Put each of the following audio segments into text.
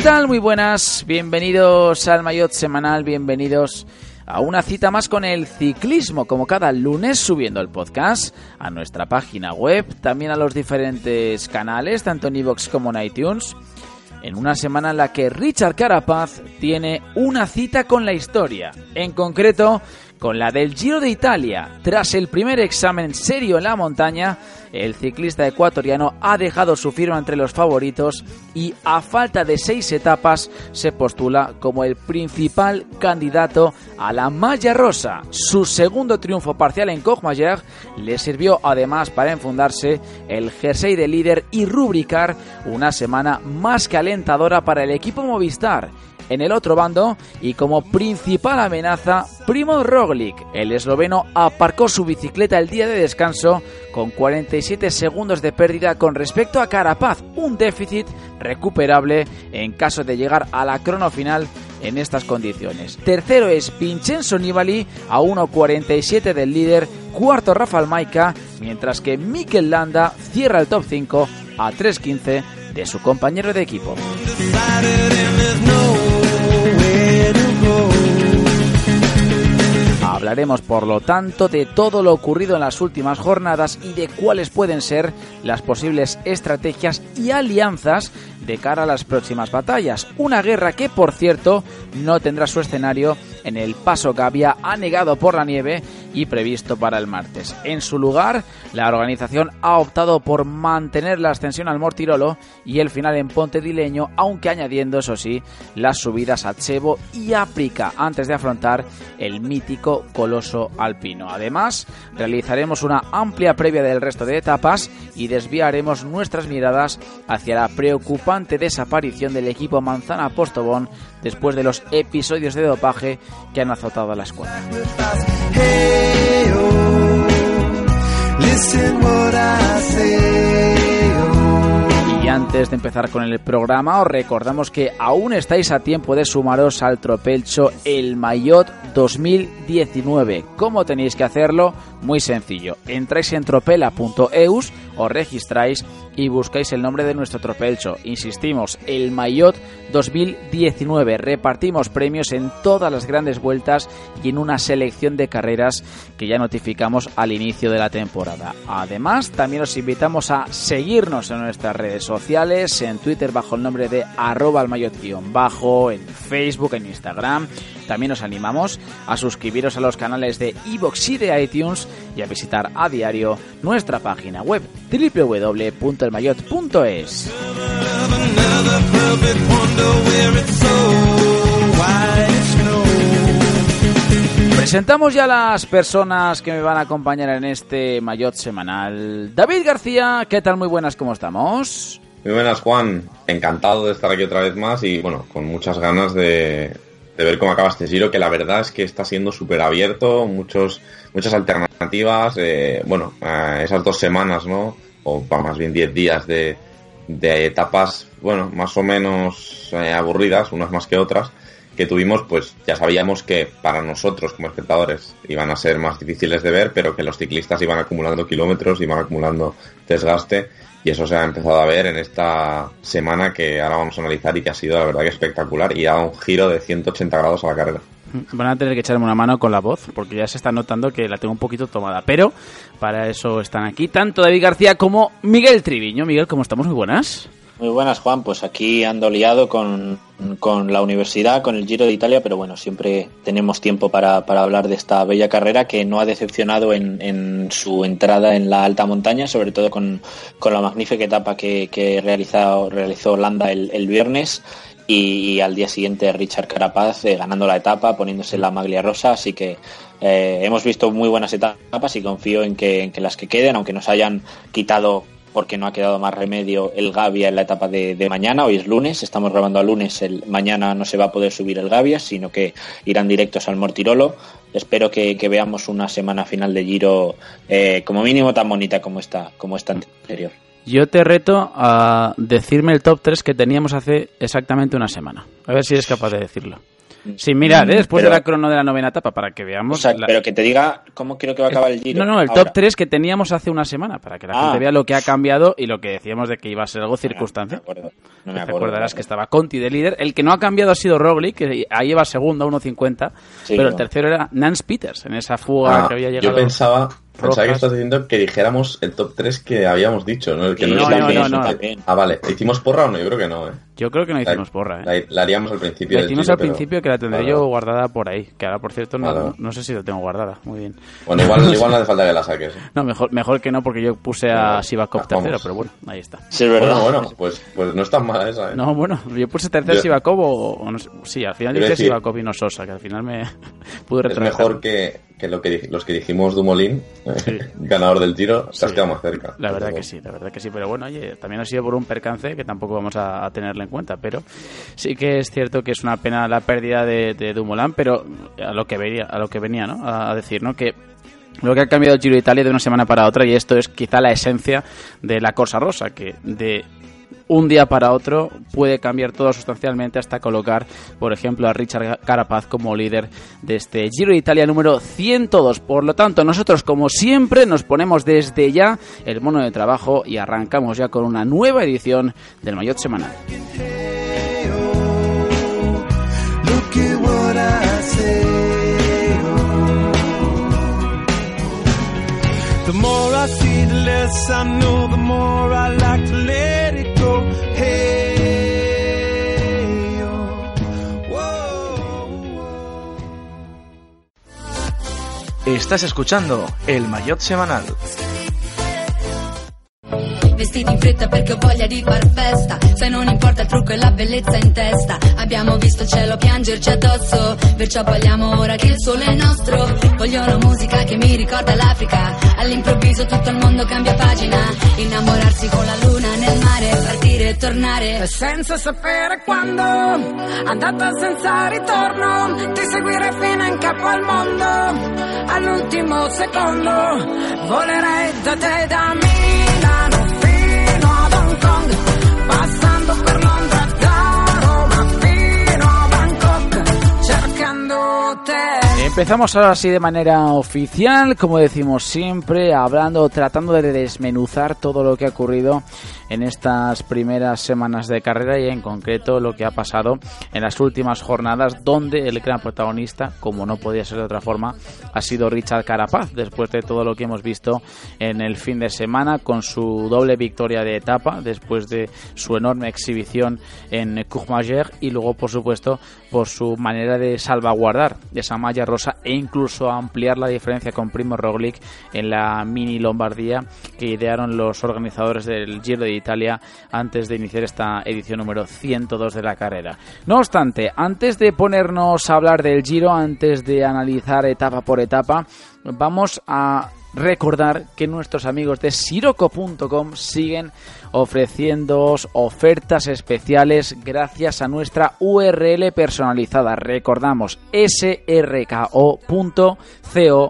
¿Qué tal? Muy buenas, bienvenidos al Mayotte Semanal, bienvenidos a una cita más con el ciclismo, como cada lunes subiendo el podcast a nuestra página web, también a los diferentes canales, tanto en iVoox como en iTunes, en una semana en la que Richard Carapaz tiene una cita con la historia, en concreto con la del Giro de Italia. Tras el primer examen serio en la montaña, el ciclista ecuatoriano ha dejado su firma entre los favoritos y a falta de seis etapas se postula como el principal candidato a la malla rosa. Su segundo triunfo parcial en Courmayeur le sirvió además para enfundarse el jersey de líder y rubricar una semana más que alentadora para el equipo Movistar en el otro bando y como principal amenaza Primo Roglic. El esloveno aparcó su bicicleta el día de descanso con 47 segundos de pérdida con respecto a Carapaz, un déficit recuperable en caso de llegar a la crono final en estas condiciones. Tercero es Vincenzo Nibali a 1.47 del líder, cuarto Rafael Maica, mientras que Mikel Landa cierra el top 5 a 3.15 de su compañero de equipo. Hablaremos, por lo tanto, de todo lo ocurrido en las últimas jornadas y de cuáles pueden ser las posibles estrategias y alianzas de cara a las próximas batallas. Una guerra que, por cierto, no tendrá su escenario en el Paso Gavia, anegado por la nieve y previsto para el martes. En su lugar, la organización ha optado por mantener la ascensión al Mortirolo y el final en Ponte Dileño, aunque añadiendo, eso sí, las subidas a Chevo y África antes de afrontar el mítico Coloso Alpino. Además, realizaremos una amplia previa del resto de etapas y desviaremos nuestras miradas hacia la preocupante desaparición del equipo Manzana Postobón después de los episodios de dopaje que han azotado a la escuadra. Y antes de empezar con el programa, os recordamos que aún estáis a tiempo de sumaros al Tropelcho El Maillot 2019. ¿Cómo tenéis que hacerlo? Muy sencillo. Entráis en tropela.eus, os registráis y buscáis el nombre de nuestro Tropelcho. Insistimos, El Maillot 2019. Repartimos premios en todas las grandes vueltas y en una selección de carreras que ya notificamos al inicio de la temporada. Además, también os invitamos a seguirnos en nuestras redes sociales, en Twitter bajo el nombre de arroba bajo, en Facebook, en Instagram. También os animamos a suscribiros a los canales de iVoox y de iTunes y a visitar a diario nuestra página web www.elmayot.es. Presentamos ya las personas que me van a acompañar en este Mayotte semanal. David García, ¿qué tal? Muy buenas, ¿cómo estamos? Muy buenas, Juan. Encantado de estar aquí otra vez más y, bueno, con muchas ganas de, de ver cómo acaba este giro, que la verdad es que está siendo súper abierto, muchos, muchas alternativas. eh, bueno, esas dos semanas, ¿no? O más bien diez días de, de etapas, bueno, más o menos eh, aburridas, unas más que otras, que tuvimos, pues ya sabíamos que para nosotros como espectadores iban a ser más difíciles de ver, pero que los ciclistas iban acumulando kilómetros, iban acumulando desgaste y eso se ha empezado a ver en esta semana que ahora vamos a analizar y que ha sido la verdad que espectacular y ha dado un giro de 180 grados a la carrera. Van a tener que echarme una mano con la voz, porque ya se está notando que la tengo un poquito tomada. Pero para eso están aquí tanto David García como Miguel Triviño. Miguel, ¿cómo estamos? Muy buenas. Muy buenas, Juan. Pues aquí ando liado con, con la universidad, con el Giro de Italia, pero bueno, siempre tenemos tiempo para, para hablar de esta bella carrera que no ha decepcionado en, en su entrada en la alta montaña, sobre todo con, con la magnífica etapa que, que realizado, realizó Landa el, el viernes. Y, y al día siguiente Richard Carapaz eh, ganando la etapa, poniéndose la maglia rosa, así que eh, hemos visto muy buenas etapas y confío en que, en que las que queden, aunque nos hayan quitado porque no ha quedado más remedio el Gavia en la etapa de, mañana. Hoy es lunes, estamos grabando a lunes. El, mañana no se va a poder subir el Gavia, sino que irán directos al Mortirolo. Espero que, veamos una semana final de Giro eh, como mínimo tan bonita como esta, como esta anterior. Yo te reto a decirme el top 3 que teníamos hace exactamente una semana. A ver si eres capaz de decirlo. Sin mirar, ¿eh? después de la crono de la novena etapa, para que veamos. Pero que te diga cómo creo que va a acabar el giro. No, no, el top 3 que teníamos hace una semana, para que la gente ah. vea lo que ha cambiado y lo que decíamos de que iba a ser algo circunstancial. No me acuerdo. te acordarás que estaba Conti de líder. El que no ha cambiado ha sido Roglic, que ahí va segundo a 1.50. pero el tercero era Nance Peters, en esa fuga ah, que había llegado. Yo pensaba Pensaba que estás diciendo que dijéramos el top 3 que habíamos dicho, ¿no? El que no, no, no, Ah, vale. ¿Hicimos porra o no? Yo creo que no, ¿eh? Yo creo que no hicimos porra, ¿eh? La, haríamos al principio. La hicimos al principio que la tendré yo guardada por ahí. Que ahora, por cierto, no, no, sé si la tengo guardada. Muy bien. Bueno, igual, igual no hace falta que la saques. ¿eh? No, mejor, mejor que no, porque yo puse a Sivakov tercero, pero bueno, ahí está. Sí, es verdad. Bueno, bueno, pues, pues no es tan mala esa, ¿eh? No, bueno, yo puse tercero yo... Sivakov o, no sé, Sí, al final dije Sivakov y no Sosa, que al final me pude retroceder. Es mejor que, que, lo que los que dijimos Dumolín, ganador del tiro, has quedado más cerca. La verdad que sí, la verdad que sí. Pero bueno, oye, también ha sido por un percance que tampoco vamos a, tenerlo en cuenta. Pero sí que es cierto que es una pena la pérdida de, de Dumoulin, pero a lo que venía, a lo que venía ¿no? a, decir, ¿no? Que lo que ha cambiado el Giro de Italia de una semana para otra y esto es quizá la esencia de la Cosa Rosa, que de un día para otro puede cambiar todo sustancialmente hasta colocar, por ejemplo, a Richard Carapaz como líder de este Giro de Italia número 102. Por lo tanto, nosotros, como siempre, nos ponemos desde ya el mono de trabajo y arrancamos ya con una nueva edición del Mayotte Semanal. Estás escuchando el Mayotte Semanal. Vestiti in fretta perché ho voglia di far festa. Se non importa il trucco e la bellezza in testa. Abbiamo visto il cielo piangerci addosso. Perciò balliamo ora che il sole è nostro. Voglio una musica che mi ricorda l'Africa. All'improvviso tutto il mondo cambia pagina. Innamorarsi con la luna nel mare Partire e tornare. Senza sapere quando Andata senza ritorno Ti seguire fino in capo al mondo. All'ultimo secondo Volerei da te da Milano Empezamos ahora sí de manera oficial, como decimos siempre, hablando, tratando de desmenuzar todo lo que ha ocurrido en estas primeras semanas de carrera y en concreto lo que ha pasado en las últimas jornadas donde el gran protagonista, como no podía ser de otra forma, ha sido Richard Carapaz después de todo lo que hemos visto en el fin de semana con su doble victoria de etapa después de su enorme exhibición en Courmayeur y luego por supuesto por su manera de salvaguardar esa malla rosa e incluso ampliar la diferencia con Primo Roglic en la mini Lombardía que idearon los organizadores del Giro de Italia antes de iniciar esta edición número 102 de la carrera. No obstante, antes de ponernos a hablar del Giro, antes de analizar etapa por etapa, vamos a recordar que nuestros amigos de siroco.com siguen ofreciéndoos ofertas especiales gracias a nuestra URL personalizada. Recordamos srko.co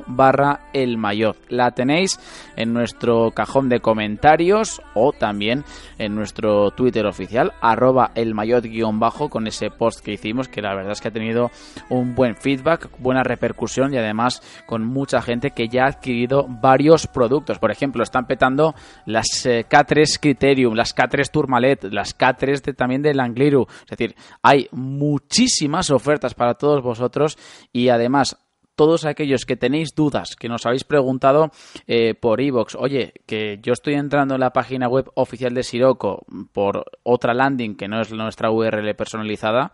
barra el mayor. La tenéis en nuestro cajón de comentarios o también en nuestro Twitter oficial, arroba el mayor guion bajo con ese post que hicimos que la verdad es que ha tenido un buen feedback, buena repercusión y además con mucha gente que ya ha adquirido varios productos. Por ejemplo, están petando las eh, K3 Las K3 Tourmalet, las K3 de, también de Langliru. Es decir, hay muchísimas ofertas para todos vosotros y además todos aquellos que tenéis dudas, que nos habéis preguntado eh, por iVoox, oye, que yo estoy entrando en la página web oficial de Siroco por otra landing que no es nuestra URL personalizada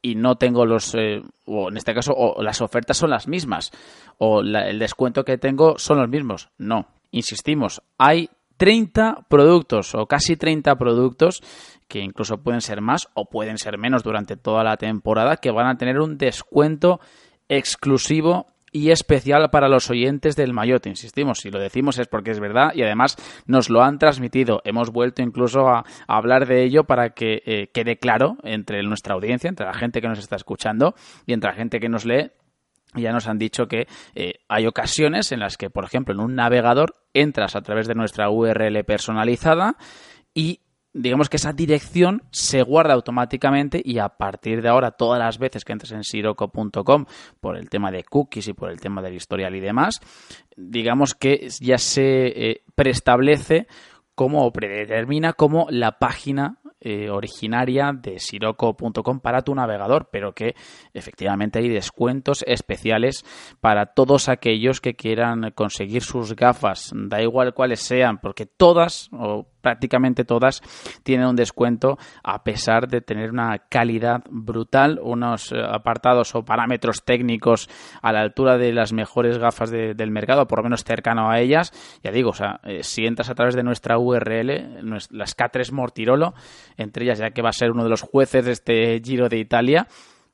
y no tengo los, eh, o en este caso, o las ofertas son las mismas, o el descuento que tengo son los mismos. No, insistimos, hay 30 productos o casi 30 productos que incluso pueden ser más o pueden ser menos durante toda la temporada que van a tener un descuento exclusivo y especial para los oyentes del Mayotte. Insistimos, si lo decimos es porque es verdad y además nos lo han transmitido. Hemos vuelto incluso a, hablar de ello para que eh, quede claro entre nuestra audiencia, entre la gente que nos está escuchando y entre la gente que nos lee ya nos han dicho que eh, hay ocasiones en las que, por ejemplo, en un navegador entras a través de nuestra URL personalizada y digamos que esa dirección se guarda automáticamente y a partir de ahora todas las veces que entres en siroco.com por el tema de cookies y por el tema del historial y demás, digamos que ya se eh, preestablece como predetermina como la página eh, originaria de siroco.com para tu navegador, pero que efectivamente hay descuentos especiales para todos aquellos que quieran conseguir sus gafas, da igual cuáles sean, porque todas prácticamente todas tienen un descuento a pesar de tener una calidad brutal, unos eh, apartados o parámetros técnicos a la altura de las mejores gafas del mercado, por lo menos cercano a ellas. Ya digo, o sea, eh, si entras a través de nuestra URL, las K3 Mortirolo, entre ellas ya que va a ser uno de los jueces de este Giro de Italia,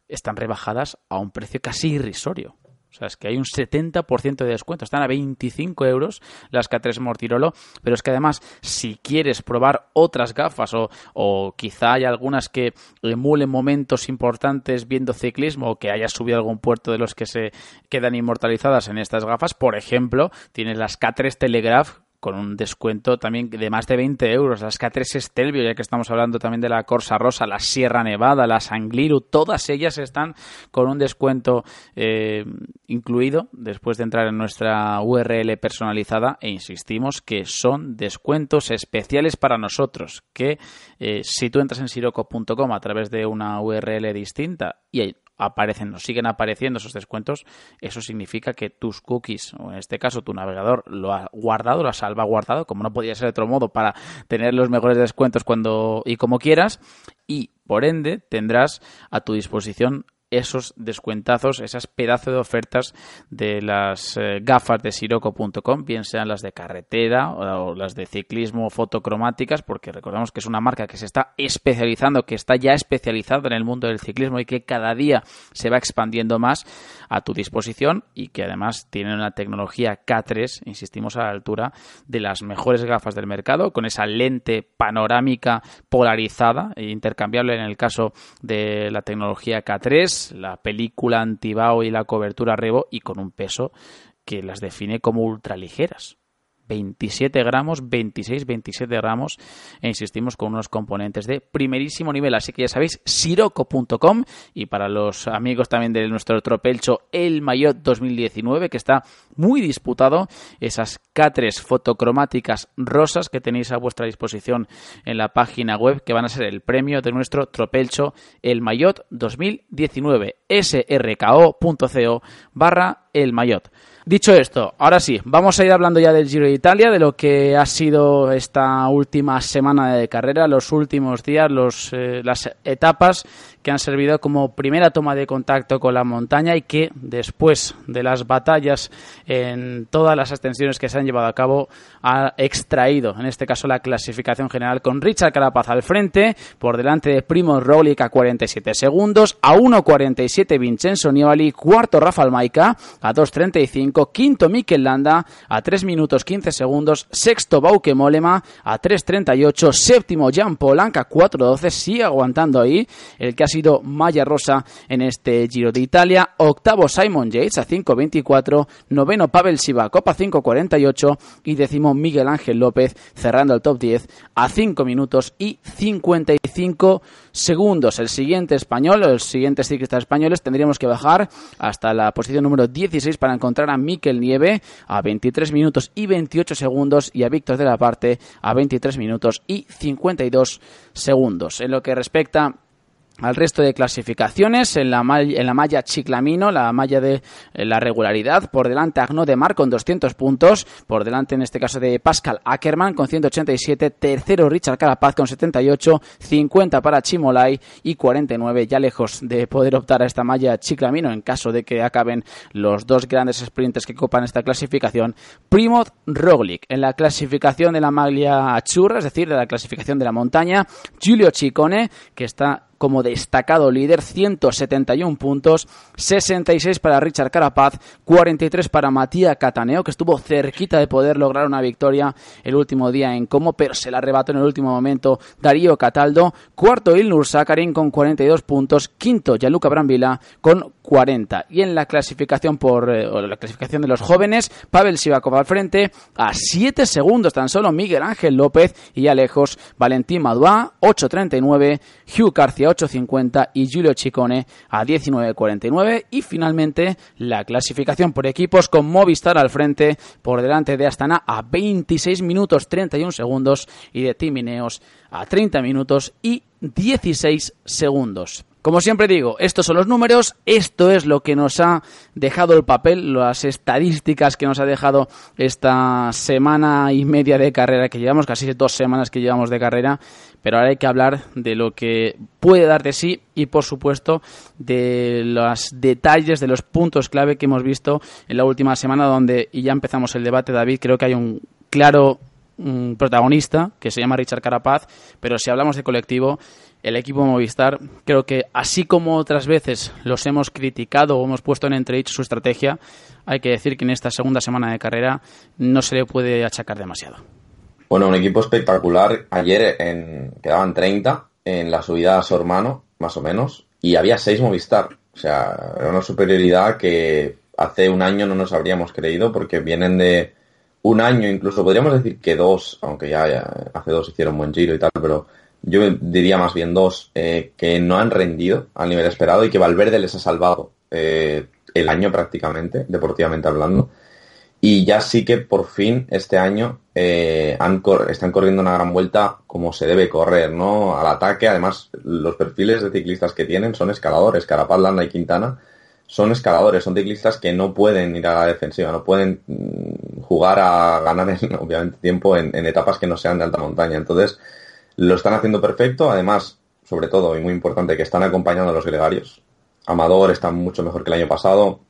están rebajadas a un precio casi irrisorio. O sea, es que hay un 70% de descuento. Están a 25 euros las K3 Mortirolo. Pero es que además, si quieres probar otras gafas o, o quizá hay algunas que emulen momentos importantes viendo ciclismo o que hayas subido algún puerto de los que se quedan inmortalizadas en estas gafas, por ejemplo, tienes las K3 Telegraph con un descuento también de más de 20 euros. Las K3 Stelvio, ya que estamos hablando también de la Corsa Rosa, la Sierra Nevada, la Sangliru, todas ellas están con un descuento eh, incluido después de entrar en nuestra URL personalizada e insistimos que son descuentos especiales para nosotros, que eh, si tú entras en siroco.com a través de una URL distinta y aparecen, nos siguen apareciendo esos descuentos, eso significa que tus cookies, o en este caso tu navegador, lo ha guardado, lo ha salvaguardado, como no podía ser de otro modo, para tener los mejores descuentos cuando y como quieras, y por ende tendrás a tu disposición esos descuentazos, esas pedazos de ofertas de las eh, gafas de siroco.com, bien sean las de carretera o, las de ciclismo fotocromáticas, porque recordamos que es una marca que se está especializando, que está ya especializada en el mundo del ciclismo y que cada día se va expandiendo más a tu disposición y que además tiene una tecnología K3, insistimos, a la altura de las mejores gafas del mercado, con esa lente panorámica polarizada e intercambiable en el caso de la tecnología K3 la película antibao y la cobertura Revo y con un peso que las define como ultraligeras. 27 gramos, 26, 27 gramos e insistimos con unos componentes de primerísimo nivel. Así que ya sabéis, siroco.com y para los amigos también de nuestro tropelcho, el Maillot 2019, que está muy disputado, esas K3 fotocromáticas rosas que tenéis a vuestra disposición en la página web, que van a ser el premio de nuestro tropelcho, el Maillot 2019, srko.co barra el Maillot. Dicho esto, ahora sí, vamos a ir hablando ya del Giro de Italia, de lo que ha sido esta última semana de carrera, los últimos días, los, eh, las etapas que han servido como primera toma de contacto con la montaña y que después de las batallas en todas las extensiones que se han llevado a cabo ha extraído, en este caso, la clasificación general con Richard Carapaz al frente, por delante de Primo Roglic a 47 segundos, a 1.47 Vincenzo Nibali, cuarto Rafael Maica a 2.35, quinto Mikel Landa a 3 minutos 15 segundos, sexto Bauke Molema a 3.38, séptimo Jan Polanca a 4.12, sigue aguantando ahí el que ha sido Maya Rosa en este Giro de Italia. Octavo Simon Yates a 5.24. Noveno Pavel Sivakov a 5.48. Y décimo Miguel Ángel López cerrando el top 10 a 5 minutos y 55 segundos. El siguiente español, los siguientes ciclistas españoles tendríamos que bajar hasta la posición número 16 para encontrar a Mikel Nieve a 23 minutos y 28 segundos y a Víctor de la Parte a 23 minutos y 52 segundos. En lo que respecta al resto de clasificaciones en la, en la malla Chiclamino, la malla de eh, la regularidad, por delante Agno de Mar con 200 puntos, por delante en este caso de Pascal Ackermann con 187, tercero Richard Carapaz con 78, 50 para Chimolai y 49 ya lejos de poder optar a esta malla Chiclamino en caso de que acaben los dos grandes sprinters que copan esta clasificación, Primoz Roglic. En la clasificación de la malla Churra, es decir, de la clasificación de la montaña, Giulio Ciccone que está como destacado líder, 171 puntos, 66 para Richard Carapaz, 43 para Matías Cataneo, que estuvo cerquita de poder lograr una victoria el último día en Como, pero se la arrebató en el último momento Darío Cataldo, cuarto Ilnur Sakarin con 42 puntos, quinto Yaluca Brambila con 40. Y en la clasificación por eh, la clasificación de los jóvenes, Pavel Sivakov al frente, a 7 segundos tan solo Miguel Ángel López y ya lejos Valentín Madua, 8.39, Hugh García 8.50 y Julio Chicone a 19.49. Y finalmente la clasificación por equipos con Movistar al frente por delante de Astana a 26 minutos 31 segundos y de Timineos a 30 minutos y 16 segundos. Como siempre digo, estos son los números, esto es lo que nos ha dejado el papel, las estadísticas que nos ha dejado esta semana y media de carrera que llevamos, casi dos semanas que llevamos de carrera, pero ahora hay que hablar de lo que puede dar de sí y por supuesto de los detalles, de los puntos clave que hemos visto en la última semana donde, y ya empezamos el debate David, creo que hay un claro mm, protagonista que se llama Richard Carapaz, pero si hablamos de colectivo, el equipo Movistar, creo que así como otras veces los hemos criticado o hemos puesto en entredicho su estrategia, hay que decir que en esta segunda semana de carrera no se le puede achacar demasiado. Bueno, un equipo espectacular. Ayer en, quedaban 30 en la subida a su hermano, más o menos, y había 6 Movistar. O sea, era una superioridad que hace un año no nos habríamos creído porque vienen de un año, incluso podríamos decir que dos, aunque ya hace dos hicieron buen giro y tal, pero yo diría más bien dos, eh, que no han rendido al nivel esperado y que Valverde les ha salvado eh, el año prácticamente, deportivamente hablando. Y ya sí que por fin este año eh, han están corriendo una gran vuelta como se debe correr, ¿no? Al ataque, además, los perfiles de ciclistas que tienen son escaladores. Carapaz, Landa y Quintana son escaladores, son ciclistas que no pueden ir a la defensiva, no pueden mm, jugar a ganar, obviamente, tiempo en, en etapas que no sean de alta montaña. Entonces, lo están haciendo perfecto, además, sobre todo, y muy importante, que están acompañando a los gregarios. Amador está mucho mejor que el año pasado,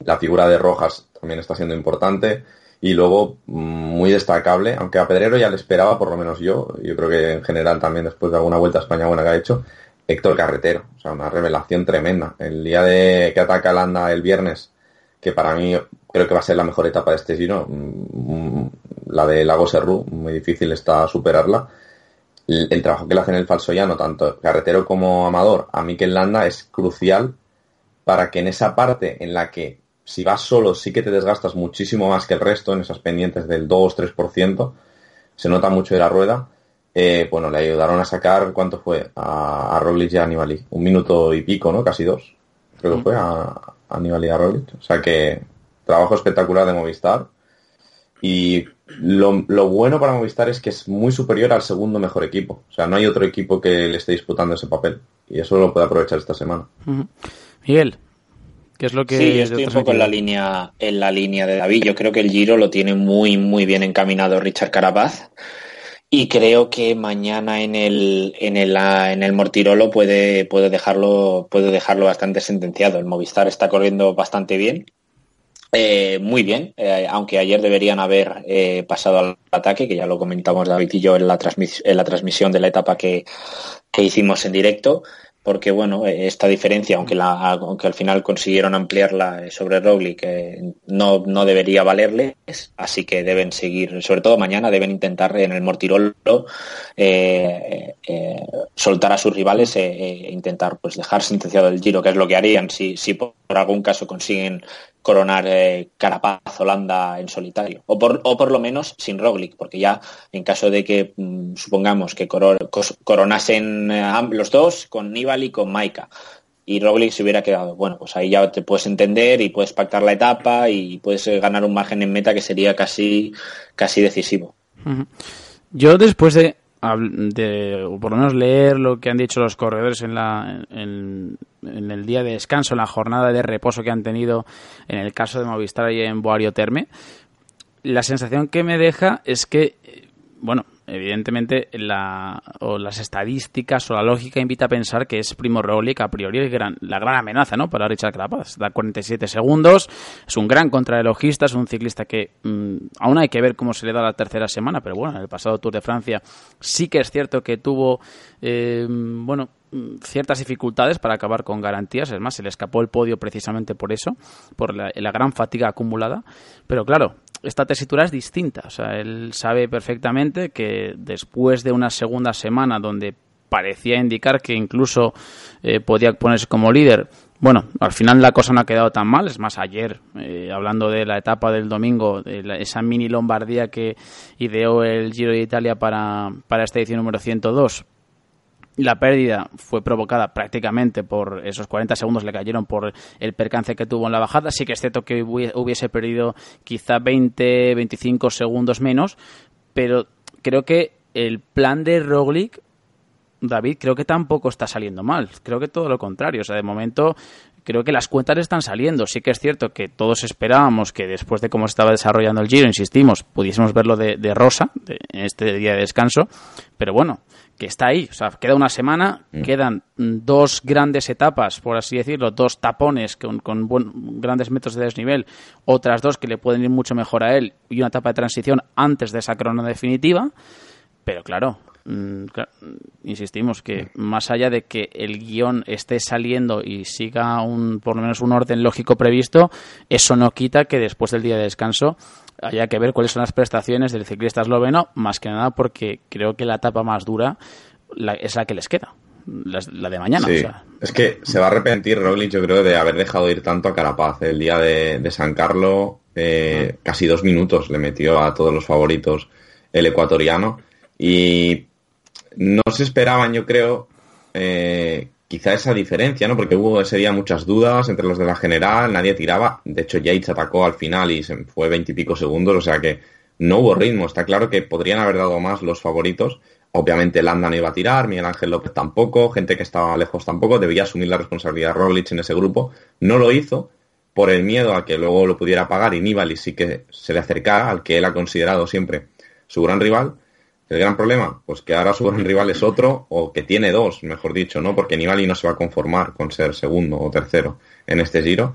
la figura de Rojas también está siendo importante, y luego mm, muy destacable, aunque a Pedrero ya le esperaba, por lo menos yo, yo creo que en general también después de alguna vuelta a España buena que ha hecho, Héctor Carretero, o sea, una revelación tremenda. El día de que ataca Landa el viernes, que para mí creo que va a ser la mejor etapa de este giro, mm, la de Lago Serrú, muy difícil está superarla el, trabajo que le hacen el falso llano, tanto carretero como amador, a Mikel Landa es crucial para que en esa parte en la que si vas solo sí que te desgastas muchísimo más que el resto, en esas pendientes del 2-3%, se nota mucho de la rueda, eh, bueno, le ayudaron a sacar, ¿cuánto fue? A, a Roglic y a Nibali. Un minuto y pico, ¿no? Casi dos. Creo que fue a, a Nibali y a Roglic. O sea que trabajo espectacular de Movistar. Y lo, bueno para Movistar es que es muy superior al segundo mejor equipo. O sea, no hay otro equipo que le esté disputando ese papel. Y eso lo puede aprovechar esta semana. Miguel, ¿qué es lo que...? Sí, yo estoy un poco en la, línea, en la línea de David. Yo creo que el Giro lo tiene muy, muy bien encaminado Richard Carapaz. Y creo que mañana en el, en el, en el Mortirolo puede, puede, dejarlo, puede dejarlo bastante sentenciado. El Movistar está corriendo bastante bien eh, muy bien, eh, aunque ayer deberían haber eh, pasado al ataque, que ya lo comentamos David y yo en la, en la transmisión de la etapa que, que hicimos en directo porque bueno, esta diferencia, aunque, la, aunque al final consiguieron ampliarla sobre Roglic, no, no debería valerles, así que deben seguir, sobre todo mañana, deben intentar en el Mortirolo eh, eh, soltar a sus rivales e, e intentar pues dejar sentenciado el Giro, que es lo que harían si, si por algún caso consiguen coronar eh, Carapaz Holanda en solitario o por, o por lo menos sin Roglic porque ya en caso de que mm, supongamos que coronasen eh, los dos con Nibali y con Maika y Roglic se hubiera quedado bueno pues ahí ya te puedes entender y puedes pactar la etapa y puedes eh, ganar un margen en meta que sería casi casi decisivo. Yo después de de, o por lo menos leer lo que han dicho los corredores en, la, el día de descanso, en la jornada de reposo que han tenido en el caso de Movistar y en Boario Terme, la sensación que me deja es que, bueno, evidentemente la, o las estadísticas o la lógica invita a pensar que es Primo Roglic a priori gran, la gran amenaza ¿no? para Richard Carapaz. Da 47 segundos, es un gran contrarrelojista, es un ciclista que mm, aún hay que ver cómo se le da la tercera semana, pero bueno, en el pasado Tour de Francia sí que es cierto que tuvo, eh, bueno, ciertas dificultades para acabar con garantías. Es más, se le escapó el podio precisamente por eso, por la, la gran fatiga acumulada. Pero claro, esta tesitura es distinta. O sea, él sabe perfectamente que después de una segunda semana donde parecía indicar que incluso eh, podía ponerse como líder, bueno, al final la cosa no ha quedado tan mal. Es más, ayer, eh, hablando de la etapa del domingo, de la- esa mini Lombardía que ideó el Giro de Italia para, para esta edición número 102, la pérdida fue provocada prácticamente por esos 40 segundos le cayeron por el percance que tuvo en la bajada. Sí que es cierto que hubi- hubiese perdido quizá 20, 25 segundos menos, pero creo que el plan de Roglic David, creo que tampoco está saliendo mal. Creo que todo lo contrario. O sea, de momento creo que las cuentas están saliendo. Sí que es cierto que todos esperábamos que después de cómo estaba desarrollando el Giro, insistimos, pudiésemos verlo de, de rosa en este día de descanso. Pero bueno, que está ahí. O sea, queda una semana, quedan mm, dos grandes etapas, por así decirlo, dos tapones con, con buen- grandes metros de desnivel, otras dos que le pueden ir mucho mejor a él y una etapa de transición antes de esa crono definitiva. Pero claro, mm, insistimos que más allá de que el guion esté saliendo y siga un por lo menos un orden lógico previsto, eso no quita que después del día de descanso haya que ver cuáles son las prestaciones del ciclista esloveno, más que nada porque creo que la etapa más dura la- es la que les queda, la, la de mañana. Sí, o sea, es que se va a arrepentir Roglic, yo creo, de haber dejado ir tanto a Carapaz. El día de, de San Carlos, eh, casi dos minutos le metió a todos los favoritos el ecuatoriano. Y no se esperaban, yo creo, eh, quizá esa diferencia, ¿no? Porque hubo ese día muchas dudas entre los de la general, nadie tiraba. De hecho, Yates atacó al final y se fue veintipico segundos, o sea que no hubo ritmo. Está claro que podrían haber dado más los favoritos. Obviamente Landa no iba a tirar, Miguel Ángel López tampoco, gente que estaba lejos tampoco, debía asumir la responsabilidad Roglic en ese grupo. No lo hizo por el miedo a que luego lo pudiera pagar y Nibali sí que se le acercara al que él ha considerado siempre su gran rival. El gran problema, pues que ahora su gran rival es otro, o que tiene dos, mejor dicho, ¿no? Porque Nibali no se va a conformar con ser segundo o tercero en este giro.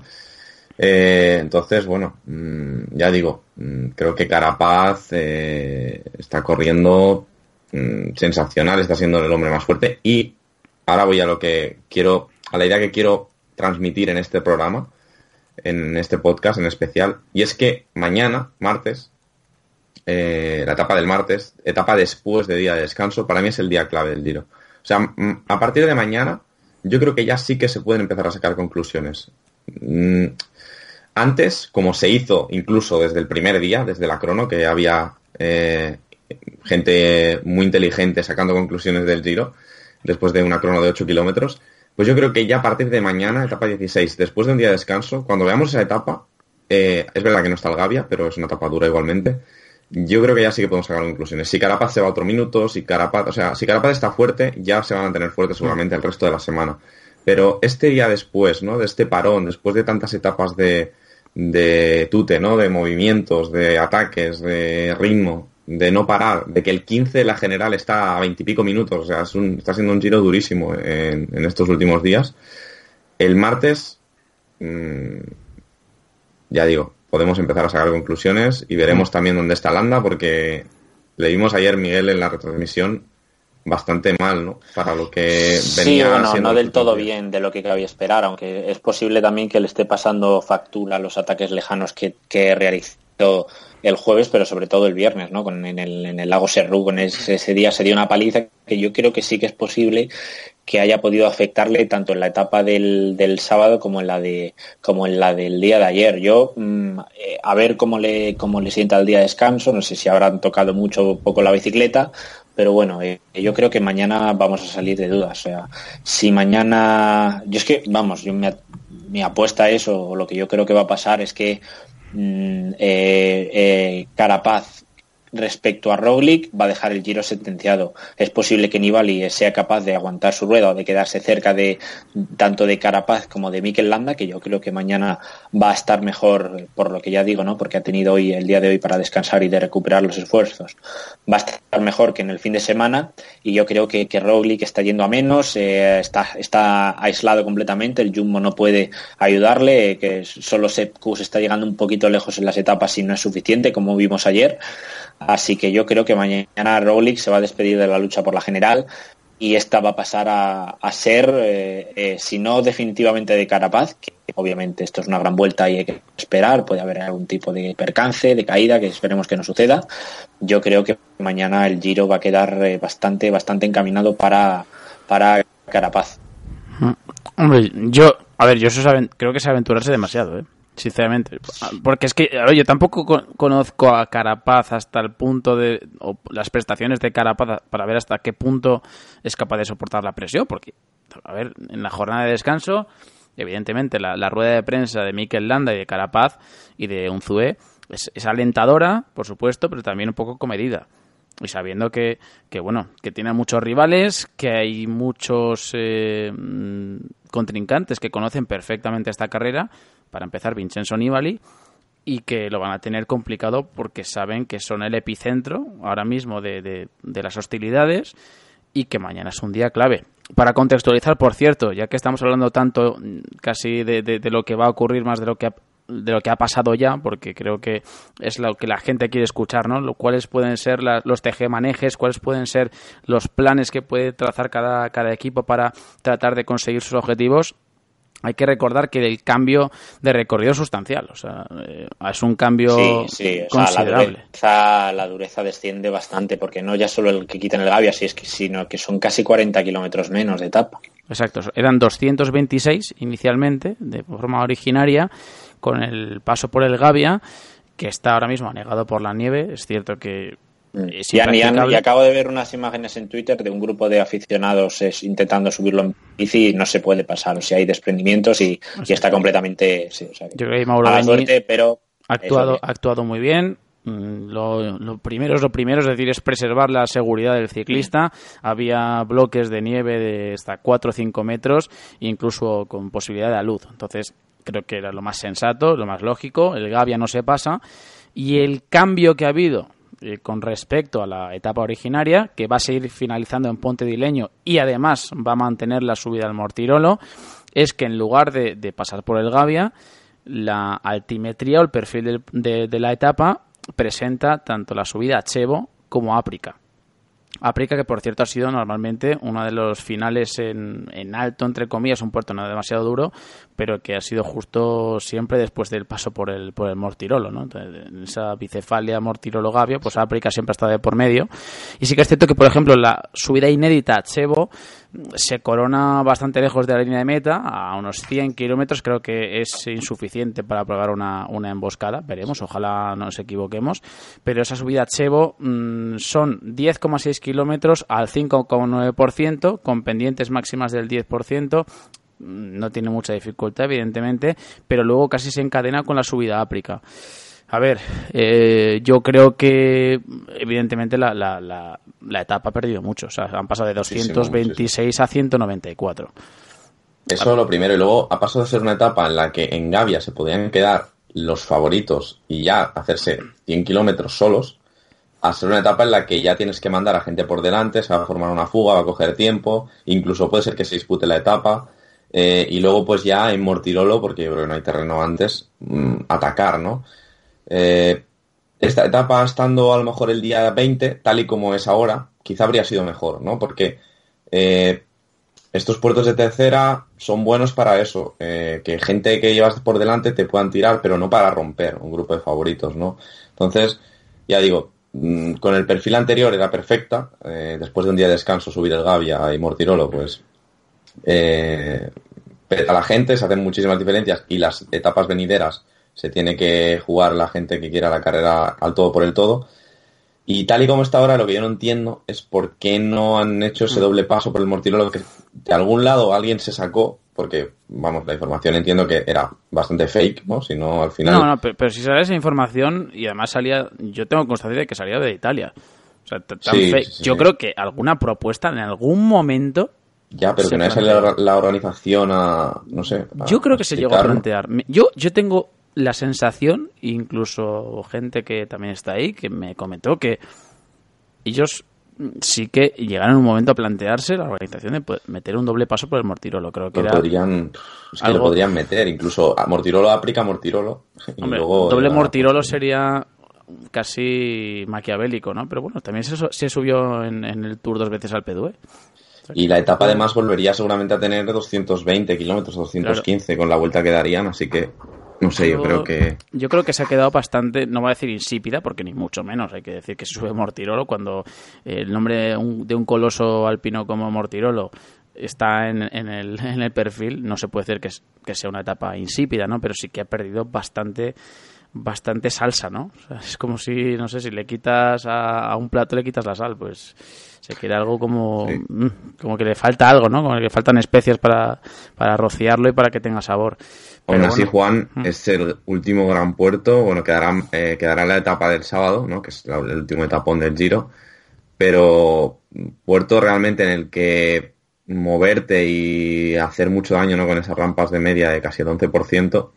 Eh, entonces, bueno, mm, ya digo, mm, creo que Carapaz eh, está corriendo mm, sensacional, está siendo el hombre más fuerte. Y ahora voy a lo que quiero, a la idea que quiero transmitir en este programa, en este podcast en especial, y es que mañana, martes, eh, la etapa del martes, etapa después de día de descanso, para mí es el día clave del Giro. O sea, mm, a partir de mañana, yo creo que ya sí que se pueden empezar a sacar conclusiones. Mm, Antes, como se hizo incluso desde el primer día, desde la crono, que había eh, gente muy inteligente sacando conclusiones del Giro, después de una crono de 8 kilómetros, pues yo creo que ya a partir de mañana, etapa 16, después de un día de descanso, cuando veamos esa etapa, eh, es verdad que no está el Gavia, pero es una etapa dura igualmente, yo creo que ya sí que podemos sacar conclusiones. Si Carapaz se va otro minuto, si Carapaz, o sea, si Carapaz está fuerte, ya se va a mantener fuerte seguramente el resto de la semana. Pero este día después, ¿no? De este parón, después de tantas etapas de, de tute, ¿no? De movimientos, de ataques, de ritmo, de no parar, de que el 15 de la general está a veintipico minutos, o sea, es un- está siendo un giro durísimo en, en estos últimos días. El martes, mm, ya digo, podemos empezar a sacar conclusiones y veremos también dónde está Landa, porque le vimos ayer, Miguel, en la retransmisión bastante mal, ¿no? Para lo que Sí, venía bueno, siendo no del el todo bien de lo que cabía esperar, aunque es posible también que le esté pasando factura los ataques lejanos que, que realizó el jueves, pero sobre todo el viernes, ¿no? Con, en, el, en el lago Serrú, con ese, ese día se dio una paliza que yo creo que sí que es posible que haya podido afectarle tanto en la etapa del, del sábado como en la de como en la del día de ayer. Yo mm, eh, a ver cómo le cómo le sienta el día de descanso, no sé si habrán tocado mucho o poco la bicicleta, pero bueno, eh, yo creo que mañana vamos a salir de dudas. O sea, si mañana, yo es que vamos, yo me, mi apuesta es o lo que yo creo que va a pasar es que mm, eh, eh, Carapaz respecto a Roglic va a dejar el giro sentenciado. Es posible que Nibali sea capaz de aguantar su rueda o de quedarse cerca de tanto de Carapaz como de Mikel Landa, que yo creo que mañana va a estar mejor, por lo que ya digo, ¿no? Porque ha tenido hoy el día de hoy para descansar y de recuperar los esfuerzos. Va a estar mejor que en el fin de semana y yo creo que, que Roglic está yendo a menos, eh, está, está aislado completamente, el Jumbo no puede ayudarle, eh, que solo Sepkus está llegando un poquito lejos en las etapas y no es suficiente, como vimos ayer. Así que yo creo que mañana Roglic se va a despedir de la lucha por la general. y esta va a pasar a, ser, eh, eh, si no definitivamente de Carapaz, que obviamente esto es una gran vuelta y hay que esperar, puede haber algún tipo de percance, de caída, que esperemos que no suceda. Yo creo que mañana el Giro va a quedar eh, bastante, bastante encaminado para, para Carapaz. Mm. Hombre, yo, a ver, yo creo que es aventurarse demasiado, ¿eh? Sinceramente. Porque es que yo tampoco conozco a Carapaz hasta el punto de. o las prestaciones de Carapaz para ver hasta qué punto es capaz de soportar la presión. Porque, a ver, en la jornada de descanso, evidentemente la, rueda de prensa de Mikel Landa y de Carapaz y de Unzué es, es, alentadora, por supuesto, pero también un poco comedida. Y sabiendo que, que bueno, que tiene muchos rivales, que hay muchos eh, mm, contrincantes que conocen perfectamente esta carrera para empezar, Vincenzo Nibali, y que lo van a tener complicado porque saben que son el epicentro ahora mismo de, las hostilidades y que mañana es un día clave. Para contextualizar, por cierto, ya que estamos hablando tanto mm, casi de, lo que va a ocurrir más de lo que ha, de lo que ha pasado ya, porque creo que es lo que la gente quiere escuchar, ¿no? Cuáles pueden ser los tejemanejes, cuáles pueden ser los planes que puede trazar cada, cada equipo para tratar de conseguir sus objetivos hay que recordar que el cambio de recorrido es sustancial, o sea, eh, es un cambio considerable. la, dureza, desciende bastante, porque no ya solo el que quitan el Gavia, sino que son casi 40 kilómetros menos de etapa. Exacto, eran 226 inicialmente, de forma originaria, con el paso por el Gavia, que está ahora mismo anegado por la nieve. Es cierto que y, acabo de ver unas imágenes en Twitter de un grupo de aficionados intentando subirlo en bici y no se puede pasar. O sea, hay desprendimientos y, está completamente. Yo creo que Mauro pero. Ha actuado, ha actuado muy bien. Mm, lo, primero es lo primero, es decir, es preservar la seguridad del ciclista. Había bloques de nieve de hasta 4 o 5 metros, incluso con posibilidad de luz. Entonces, creo que era lo más sensato, lo más lógico. El Gavia no se pasa. Y el cambio que ha habido eh, con respecto a la etapa originaria, que va a seguir finalizando en Ponte Dileño y además va a mantener la subida al Mortirolo, es que en lugar de, pasar por el Gavia, la altimetría o el perfil de, la etapa presenta tanto la subida a Chevo como a Áprica. Áprica, que por cierto ha sido normalmente uno de los finales en, en, alto, entre comillas, un puerto no demasiado duro, pero que ha sido justo siempre después del paso por el, por el Mortirolo, ¿no? en esa bicefalia Mortirolo-Gavio, pues Áprica siempre ha estado de por medio. Y sí que es cierto que, por ejemplo, la subida inédita a Chevo se corona bastante lejos de la línea de meta, a unos 100 kilómetros, creo que es insuficiente para probar una, una emboscada, veremos, ojalá no nos equivoquemos, pero esa subida a Chevo mm, son 10,6 kilómetros al 5,9%, con pendientes máximas del 10%, mm, no tiene mucha dificultad, evidentemente, pero luego casi se encadena con la subida a África. A ver, eh, yo creo que evidentemente la, la, la, etapa ha perdido mucho. O sea, han pasado de 226 a 194. Eso es lo primero. Y luego ha pasado de ser una etapa en la que en Gavia se podían quedar los favoritos y ya hacerse 100 kilómetros solos, a ser una etapa en la que ya tienes que mandar a gente por delante, se va a formar una fuga, va a coger tiempo, incluso puede ser que se dispute la etapa. Eh, y luego pues ya en Mortirolo, porque yo creo que no hay terreno antes, mm, atacar, ¿no? Eh, esta etapa estando a lo mejor el día 20, tal y como es ahora, quizá habría sido mejor, ¿no? Porque eh, estos puertos de tercera son buenos para eso, que gente que llevas por delante te puedan tirar, pero no para romper un grupo de favoritos, ¿no? Entonces, ya digo, mm, con el perfil anterior era perfecta, después de un día de descanso subir el Gavia y Mortirolo, pues a la gente, se hacen muchísimas diferencias y las etapas venideras se tiene que jugar la gente que quiera la carrera al todo por el todo. Y tal y como está ahora, lo que yo no entiendo es por qué no han hecho ese doble paso por el Mortirolo que de algún lado alguien se sacó, porque, vamos, la información entiendo que era bastante fake, ¿no? Si no, al final... No, no, pero, si sale esa información y además salía, yo tengo constancia de que salía de Italia. O sea, tan fake. Yo creo que alguna propuesta en algún momento ya, pero que no haya la, la, organización a. No sé. yo creo que se llegó a plantear. Yo, yo tengo la sensación, incluso gente que también está ahí, que me comentó que ellos sí que llegaron en un momento a plantearse la organización de meter un doble paso por el Mortirolo. Creo que lo podrían, lo podrían meter, incluso a Mortirolo aplica Mortirolo. doble Mortirolo sería casi maquiavélico, ¿no? Pero bueno, también se, se subió en, el Tour dos veces al P2. Y la etapa además volvería seguramente a tener 220 kilómetros, 215 con la vuelta que darían, así que no sé, yo, creo que... Yo creo que se ha quedado bastante, no voy a decir insípida, porque ni mucho menos, hay que decir que se sube Mortirolo cuando el nombre de un, de un coloso alpino como Mortirolo está en, en, el, en el perfil, no se puede decir que, que sea una etapa insípida, ¿no? Pero sí que ha perdido bastante bastante salsa, ¿no? O sea, es como si, no sé, si le quitas a, a, un plato le quitas la sal, pues se queda algo como, Sí. mm, como que le falta algo, ¿no? Como que le faltan especias para, para rociarlo y para que tenga sabor. Aún así, Juan, Mm. es el último gran puerto. Bueno, quedará, eh, quedará la etapa del sábado, ¿no? Que es la- el último etapón del Giro. Pero puerto realmente en el que moverte y hacer mucho daño, ¿no? Con esas rampas de media de casi el 11%.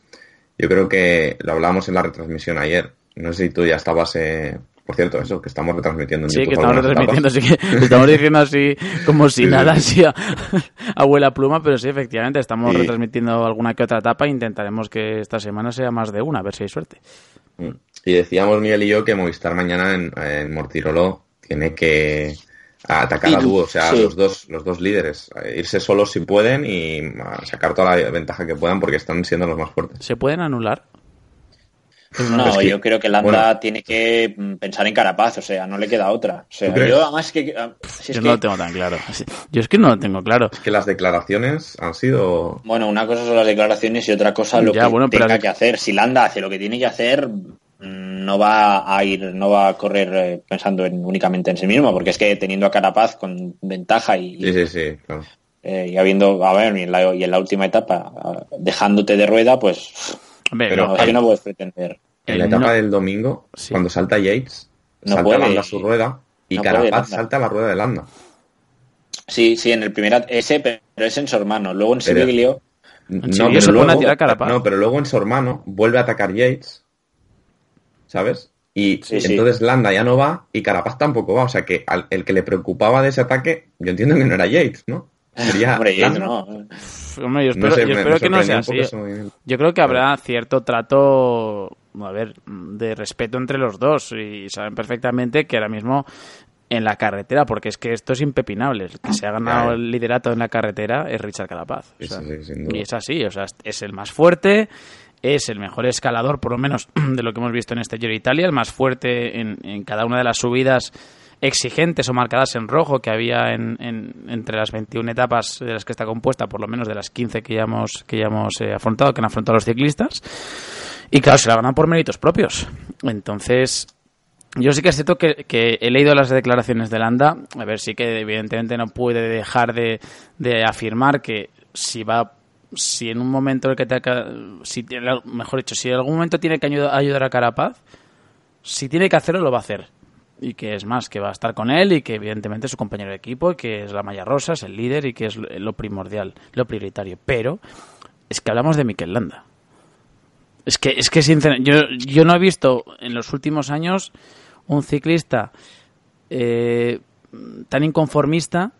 Yo creo que lo hablamos en la retransmisión ayer. No sé si tú ya estabas... eh, Por cierto, eso, que estamos retransmitiendo en Sí, que YouTube estamos algunas retransmitiendo, así que estamos diciendo así como si Sí, sí. nada, así a, abuela pluma, pero sí, efectivamente, estamos retransmitiendo alguna que otra etapa e intentaremos que esta semana sea más de una, a ver si hay suerte. Mm. Y decíamos Miguel y yo que Movistar mañana en, en Mortirolo tiene que atacar a dúo, o sea, sí. los dos, los dos líderes, irse solos si pueden y ah, sacar toda la ventaja que puedan porque están siendo los más fuertes. ¿Se pueden anular? No, es que- yo creo que Landa bueno. tiene que mm, pensar en Carapaz, o sea, no le queda otra. O sea, yo además que... ah, si es Yo que- no lo tengo tan claro. Yo es que no lo tengo claro. Es que las declaraciones han sido... Bueno, una cosa son las declaraciones y otra cosa lo Ya, que bueno, tenga has- que hacer. Si Landa hace lo que tiene que hacer, mm, no va a ir, no va a correr eh, pensando en, únicamente en sí mismo, porque es que teniendo a Carapaz con ventaja y, Sí, sí, sí, claro. eh, y habiendo, a ver, y en la, y en la última etapa, ah, dejándote de rueda, pues Hombre, Pero- no, no puedes pretender. En la etapa no- del domingo, Sí. cuando salta Yates, No salta puede. Landa a su rueda y No Carapaz salta a la rueda de Landa. Sí, sí, en el primer ese, pero es en su hermano. Luego en Sibiglio, No, Sí, pero se pone a luego, tirar Carapaz. no, pero luego en su hermano vuelve a atacar Yates, ¿sabes? Y Sí, sí. entonces Landa ya no va y Carapaz tampoco va. O sea que al- el que le preocupaba de ese ataque, yo entiendo que no era Yates, ¿no? Sería hombre, no. hombre, yo No espero, sé, yo me- espero me que no sea así. Yo creo que habrá cierto trato, a ver, de respeto entre los dos y saben perfectamente que ahora mismo en la carretera, porque es que esto es impepinable, el que se ha ganado el liderato en la carretera es Richard Carapaz. o Sí, sea, sí, sí, sin duda. y es así, o sea, es el más fuerte, es el mejor escalador, por lo menos de lo que hemos visto en este Giro de Italia, el más fuerte en, en cada una de las subidas exigentes o marcadas en rojo que había en, en- entre las 21 etapas de las que está compuesta, por lo menos de las 15 que ya hemos, que ya hemos eh, afrontado, que han afrontado los ciclistas. Y claro, se la ganan por méritos propios. Entonces, yo sí que es cierto que, que he leído las declaraciones de Landa. A ver, sí que evidentemente no puede dejar de, de afirmar que si va, si en un momento en el que te, si mejor dicho, si en algún momento tiene que ayuda- ayudar a Carapaz, si tiene que hacerlo, lo va a hacer. Y que es más, que va a estar con él y que evidentemente es su compañero de equipo, y que es la malla rosa, es el líder y que es lo- primordial, lo prioritario. Pero es que hablamos de Mikel Landa. Es que, es que sinceramente, yo, yo no he visto en los últimos años un ciclista eh, tan inconformista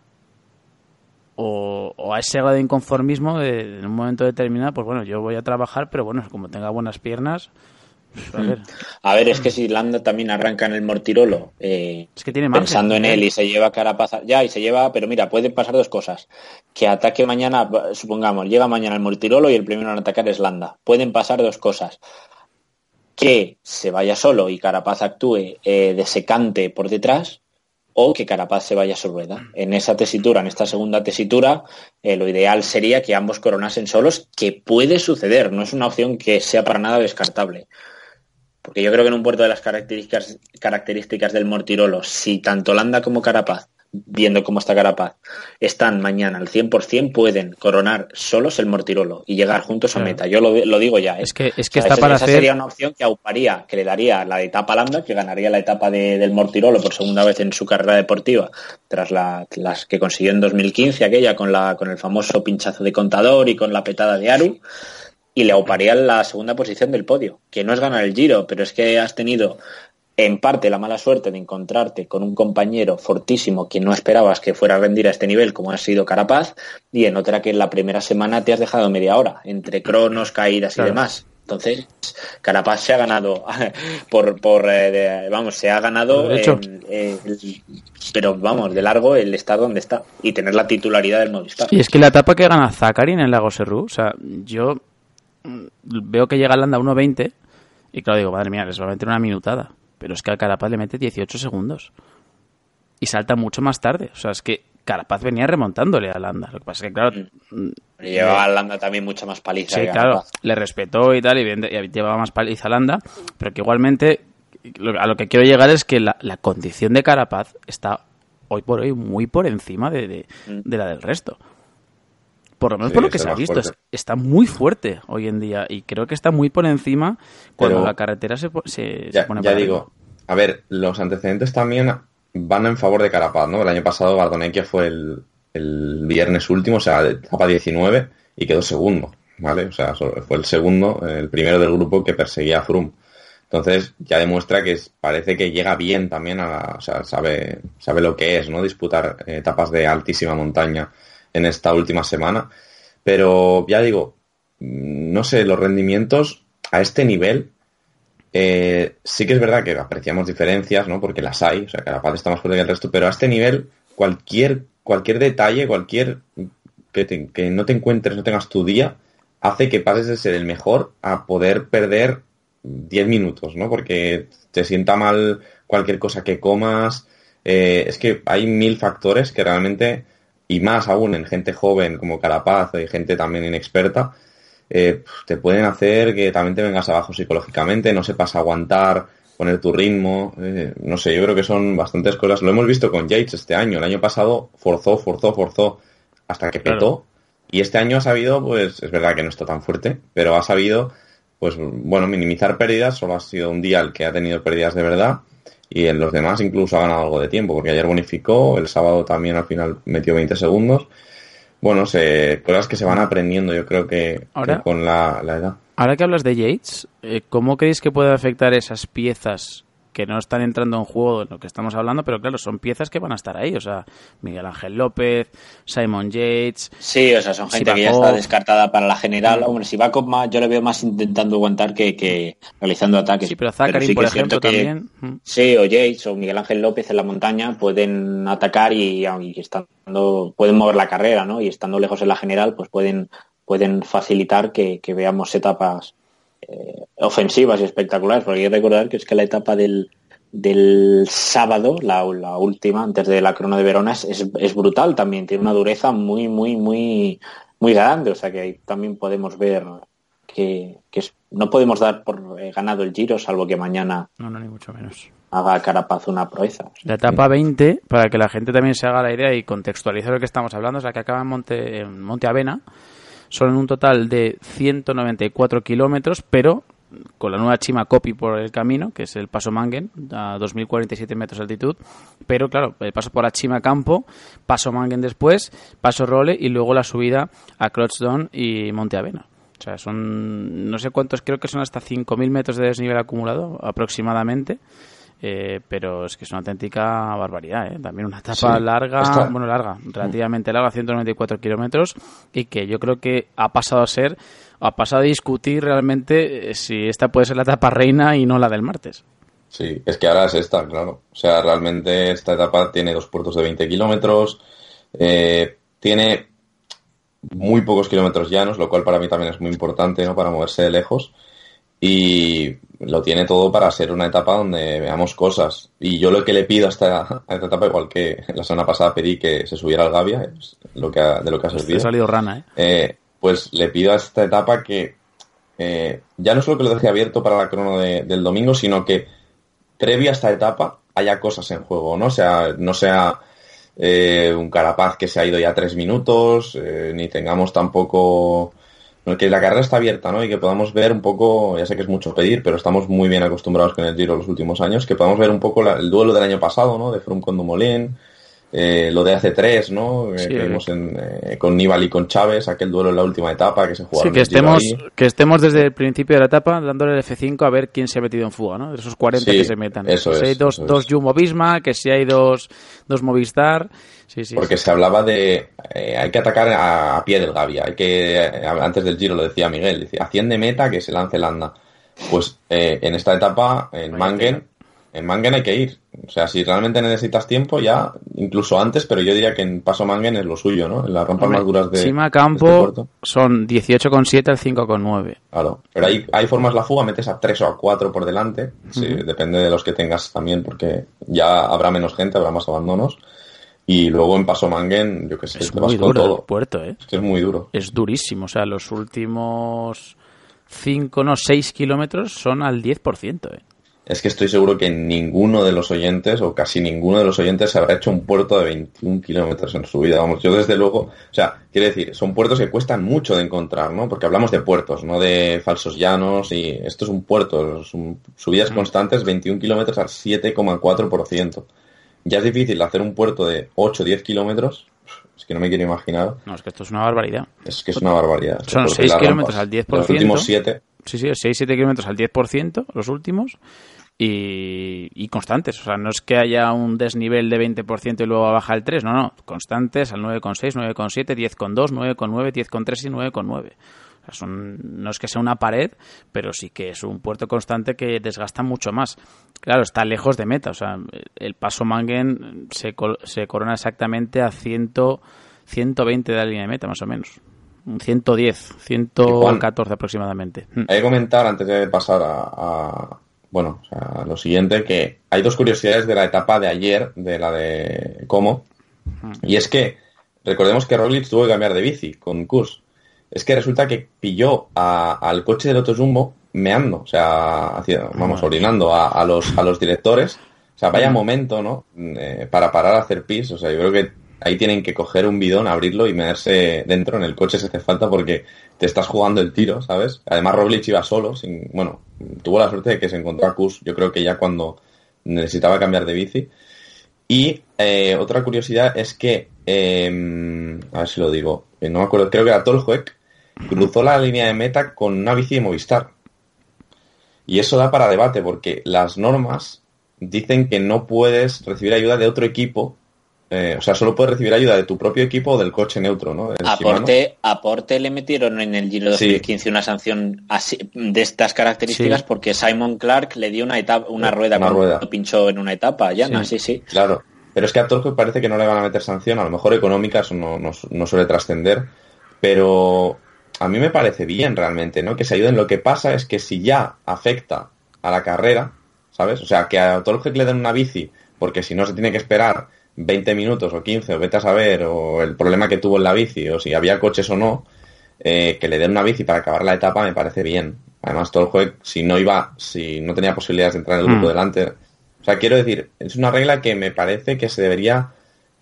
o, o a ese grado de inconformismo de, en un momento determinado, pues bueno, yo voy a trabajar, pero bueno, como tenga buenas piernas, a ver, A ver, es que si Landa también arranca en el Mortirolo, eh, es que tiene margen. pensando en él y se lleva Carapaz, ya, y se lleva, pero mira, pueden pasar dos cosas. Que ataque mañana, supongamos, llega mañana el Mortirolo y el primero en atacar es Landa. Pueden pasar dos cosas. Que se vaya solo y Carapaz actúe eh, de secante por detrás, o que Carapaz se vaya a su rueda. En esa tesitura, en esta segunda tesitura, eh, lo ideal sería que ambos coronasen solos, que puede suceder, no es una opción que sea para nada descartable. Porque yo creo que en un puerto de las características, características del Mortirolo, si tanto Landa como Carapaz, viendo cómo está Carapaz, están mañana al 100%, pueden coronar solos el Mortirolo y llegar juntos a meta. Yo lo, lo digo ya. ¿eh? Es que, es que O sea, está esa- para esa hacer... sería una opción que auparía, que le daría la etapa Landa, que ganaría la etapa de- del Mortirolo por segunda vez en su carrera deportiva, tras la- las que consiguió en 2015, aquella con, la, con el famoso pinchazo de contador y con la petada de Aru, y le auparía la segunda posición del podio, que no es ganar el Giro, pero es que has tenido en parte la mala suerte de encontrarte con un compañero fortísimo que no esperabas que fuera a rendir a este nivel como ha sido Carapaz y en otra que en la primera semana te has dejado media hora entre cronos, caídas Claro. y demás. Entonces, Carapaz se ha ganado por, por eh, vamos, se ha ganado, pero vamos, de largo el estar donde está y tener la titularidad del Movistar. Y es que la etapa que gana Zakarin en el Lago Serrú, o sea, yo veo que llega Landa 1.20 y claro, digo, madre mía, les va a meter una minutada. Pero es que al Carapaz le mete 18 segundos. Y salta mucho más tarde. O sea, es que Carapaz venía remontándole a Landa. Lo que pasa es que, claro. Mm. Llevaba a Landa también mucha más paliza. Sí, claro. Le respetó y tal, y, llevaba más paliza a Landa. Pero que igualmente, a lo que quiero llegar es que la, condición de Carapaz está hoy por hoy muy por encima de, mm. la del resto por lo menos por lo que se ha visto, está muy fuerte hoy en día y creo que está muy por encima cuando la carretera se, se, ya, pone Ya digo, a ver, los antecedentes también van en favor de Carapaz, ¿no? El año pasado Bardonequia fue el, el viernes último, o sea, etapa 19 y quedó segundo, ¿vale? O sea, fue el segundo, el primero del grupo que perseguía a Froome. Entonces ya demuestra que parece que llega bien también a o sea, sabe, sabe lo que es, ¿no? Disputar etapas de altísima montaña en esta última semana. Pero ya digo, no sé, los rendimientos a este nivel eh, sí que es verdad que apreciamos diferencias, ¿no? Porque las hay, o sea, Carapaz está más fuerte que el resto, pero a este nivel cualquier, cualquier detalle, cualquier que, que no te encuentres, no tengas tu día, hace que pases de ser el mejor a poder perder 10 minutos, ¿no? Porque te sienta mal cualquier cosa que comas. Eh, es que hay mil factores que realmente y más aún en gente joven como Carapaz y gente también inexperta, eh, te pueden hacer que también te vengas abajo psicológicamente, no sepas aguantar, poner tu ritmo, eh, no sé, yo creo que son bastantes cosas. Lo hemos visto con Yates este año, el año pasado forzó, forzó, forzó hasta que petó. Y este año ha sabido, pues es verdad que no está tan fuerte, pero ha sabido, pues bueno, minimizar pérdidas, solo ha sido un día el que ha tenido pérdidas de verdad y en los demás incluso ha ganado algo de tiempo, porque ayer bonificó, el sábado también al final metió 20 segundos. Bueno, se, cosas que se van aprendiendo, yo creo que, con la, la, edad. Ahora que hablas de Yates, eh, ¿cómo creéis que puede afectar esas piezas que no están entrando en juego de lo que estamos hablando, pero claro, son piezas que van a estar ahí. O sea, Miguel Ángel López, Simon Yates. Sí, o sea, son gente que ya está descartada para la general. Hombre, si va más, yo le veo más intentando aguantar que, realizando ataques. Sí, pero Zachary, por ejemplo, también. Sí, o Yates o Miguel Ángel López en la montaña pueden atacar y, y estando, pueden mover la carrera, ¿no? Y estando lejos en la general, pues pueden pueden facilitar que, que veamos etapas eh, ofensivas y espectaculares, porque hay que recordar que es que la etapa del, del sábado, la, la, última, antes de la crono de Verona, es, es, brutal también, tiene una dureza muy, muy, muy, muy grande, o sea que ahí también podemos ver que, que no podemos dar por eh, ganado el Giro, salvo que mañana no, no, ni mucho menos. haga Carapaz una proeza. La etapa 20, para que la gente también se haga la idea y contextualice lo que estamos hablando, es la que acaba en Monte, en Monte Avena, son un total de 194 kilómetros, pero con la nueva Chima Copy por el camino, que es el paso Mangen, a 2047 metros de altitud. Pero claro, el paso por Chima Campo, paso Mangen después, paso Role y luego la subida a Crotchdon y Monte Avena. O sea, son, no sé cuántos, creo que son hasta 5.000 metros de desnivel acumulado aproximadamente. Eh, pero es que es una auténtica barbaridad, ¿eh? También una etapa larga, bueno, larga, relativamente larga, 194 kilómetros, y que yo creo que ha pasado a ser, ha pasado a discutir realmente eh, si esta puede ser la etapa reina y no la del martes. Sí, es que ahora es esta, claro. O sea, realmente esta etapa tiene dos puertos de 20 kilómetros, tiene muy pocos kilómetros llanos, lo cual para mí también es muy importante, ¿no? Para moverse de lejos y lo tiene todo para ser una etapa donde veamos cosas. Y yo lo que le pido a esta, etapa, igual que la semana pasada pedí que se subiera al Gavia, lo que de lo que ha servido. Ha salido rana, ¿eh? ¿eh? Pues le pido a esta etapa que eh, ya no solo que lo deje abierto para la crono del domingo, sino que previa a esta etapa haya cosas en juego, ¿no? O sea, no sea eh, un carapaz que se ha ido ya tres minutos, ni tengamos tampoco que la carrera está abierta, ¿no? Y que podamos ver un poco, ya sé que es mucho pedir, pero estamos muy bien acostumbrados con el Giro los últimos años, que podamos ver un poco el duelo del año pasado, ¿no? De Froome con Dumoulin, eh, lo de hace tres, ¿no? Eh, Sí, que vimos en, eh, con Nibali y con Chávez, aquel duelo en la última etapa que se jugó. Sí, que estemos, que estemos desde el principio de la etapa dándole el F5 a ver quién se ha metido en fuga, ¿no? De esos 40 Sí, que se metan. eso si es, hay dos, eso dos es. Jumbo Visma, que si hay dos, dos Movistar. Sí, sí. Porque sí. se hablaba de. eh, hay que atacar a, a pie del Gavia. Hay que. antes del giro lo decía Miguel. Decía, haciende meta que se lance Landa. Pues eh, en esta etapa, en Mangen, en Mangen hay que ir. O sea, si realmente necesitas tiempo, ya, incluso antes, pero yo diría que en Paso Mangen es lo suyo, ¿no? En las rampas Hombre, más duras de. Sima este Campo puerto. son 18,7 al 5,9. Claro, pero ahí, ahí formas la fuga, metes a tres o a cuatro por delante, sí, depende de los que tengas también, porque ya habrá menos gente, habrá más abandonos, y luego en Paso Mangen, yo que sé, Es te vas muy con duro el todo. puerto, ¿eh? Es que es muy duro. Es durísimo. O sea, los últimos 5, no, 6 kilómetros son al 10%, ¿eh? Es que estoy seguro que ninguno de los oyentes, o casi ninguno de los oyentes, se habrá hecho un puerto de 21 kilómetros en su vida. Vamos, yo desde luego, o sea, quiero decir, son puertos que cuestan mucho de encontrar, ¿no? Porque hablamos de puertos, no de falsos llanos, y esto es un puerto, es un- subidas constantes, 21 kilómetros al 7,4%. Ya es difícil hacer un puerto de 8 o 10 kilómetros, es que no me quiero imaginar, No, es que esto es una barbaridad. es que es una barbaridad. Son Porque 6 las kilómetros rampas al 10%. de Los últimos 7, Sí, sí, 6-7 kilómetros al 10%, los últimos, y, y constantes. O sea, no es que haya un desnivel de 20% y luego baja el 3, no, no, constantes al 9,6, 9,7, 10,2, 9,9, 10,3 y 9,9. O sea, son, no es que sea una pared, pero sí que es un puerto constante que desgasta mucho más. Claro, está lejos de meta. O sea, el paso Mangen se, se corona exactamente a 100, 120 de la línea de meta, más o menos. Un 110, 114 aproximadamente. Hay que comentar, antes de pasar a, a- bueno, o sea, lo siguiente, que hay dos curiosidades de la etapa de ayer, de la de Como, y es que recordemos que Roglic tuvo que cambiar de bici con Kurs. Es que resulta que pilló a- al coche del Autojumbo meando, o sea, hacia- vamos, orinando a, a los, a los directores. O sea, vaya momento, ¿no? Eh, para parar a hacer pis. O sea, yo creo que ahí tienen que coger un bidón, abrirlo y meterse dentro en el coche si hace falta porque te estás jugando el tiro, ¿sabes? Además Roglic iba solo, sin, bueno, tuvo la suerte de que se encontró a Kus, yo creo que ya cuando necesitaba cambiar de bici. Y eh, otra curiosidad es que, eh, a ver si lo digo, eh, no me acuerdo, creo que era Tolhuec, cruzó la línea de meta con una bici de Movistar. Y eso da para debate porque las normas dicen que no puedes recibir ayuda de otro equipo eh, o sea, solo puedes recibir ayuda de tu propio equipo o del coche neutro, ¿no? Aporte, aporte le metieron en el Giro Sí. 2015 una sanción así, de estas características Sí. porque Simon Clark le dio una etapa, una rueda Una cuando rueda. pinchó en una etapa, ya, sí, sí. Claro. Pero es que a Torque parece que no le van a meter sanción, a lo mejor económica, eso no, no, no suele trascender, pero a mí me parece bien realmente, ¿no? Que se ayuden. Lo que pasa es que si ya afecta a la carrera, ¿sabes? O sea, que a Torque le den una bici, porque si no se tiene que esperar 20 minutos o 15, o vete a saber, o el problema que tuvo en la bici, o si había coches o no, eh, que le den una bici para acabar la etapa me parece bien. Además, todo el juego, si no iba, si no tenía posibilidades de entrar en el grupo Mm. delante. O sea, quiero decir, es una regla que me parece que se debería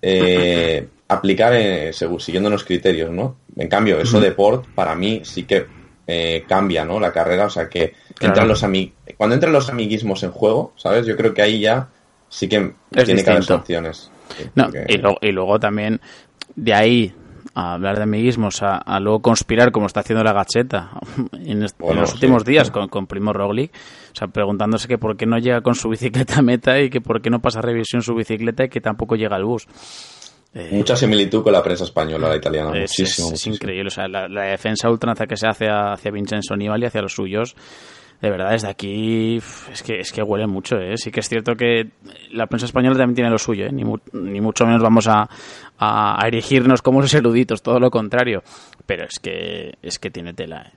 eh, aplicar eh, según- siguiendo los criterios, ¿no? En cambio, eso de Port, para mí, sí que eh, cambia, ¿no? La carrera, o sea, que Claro. entran los ami- cuando entran los amiguismos en juego, ¿sabes? Yo creo que ahí ya sí que Es tiene que haber sanciones. No, porque- y, luego, y luego también de ahí a hablar de amiguismos, a, a luego conspirar como está haciendo la gacheta en, los sí. últimos días con, con Primo Roglic, o sea, preguntándose que por qué no llega con su bicicleta a meta y que por qué no pasa revisión su bicicleta y que tampoco llega al bus. Eh, Mucha similitud con la prensa española, la italiana, es, muchísimo. es- es muchísimo. increíble, o sea, la, la defensa ultranza que se hace hacia Vincenzo Nibali, hacia los suyos, de verdad, desde aquí es que, es que huele mucho, ¿eh? Sí que es cierto que la prensa española también tiene lo suyo, ¿eh? Ni, mu- ni mucho menos vamos a, a, a erigirnos como los eruditos, todo lo contrario. Pero es que, es que tiene tela, ¿eh?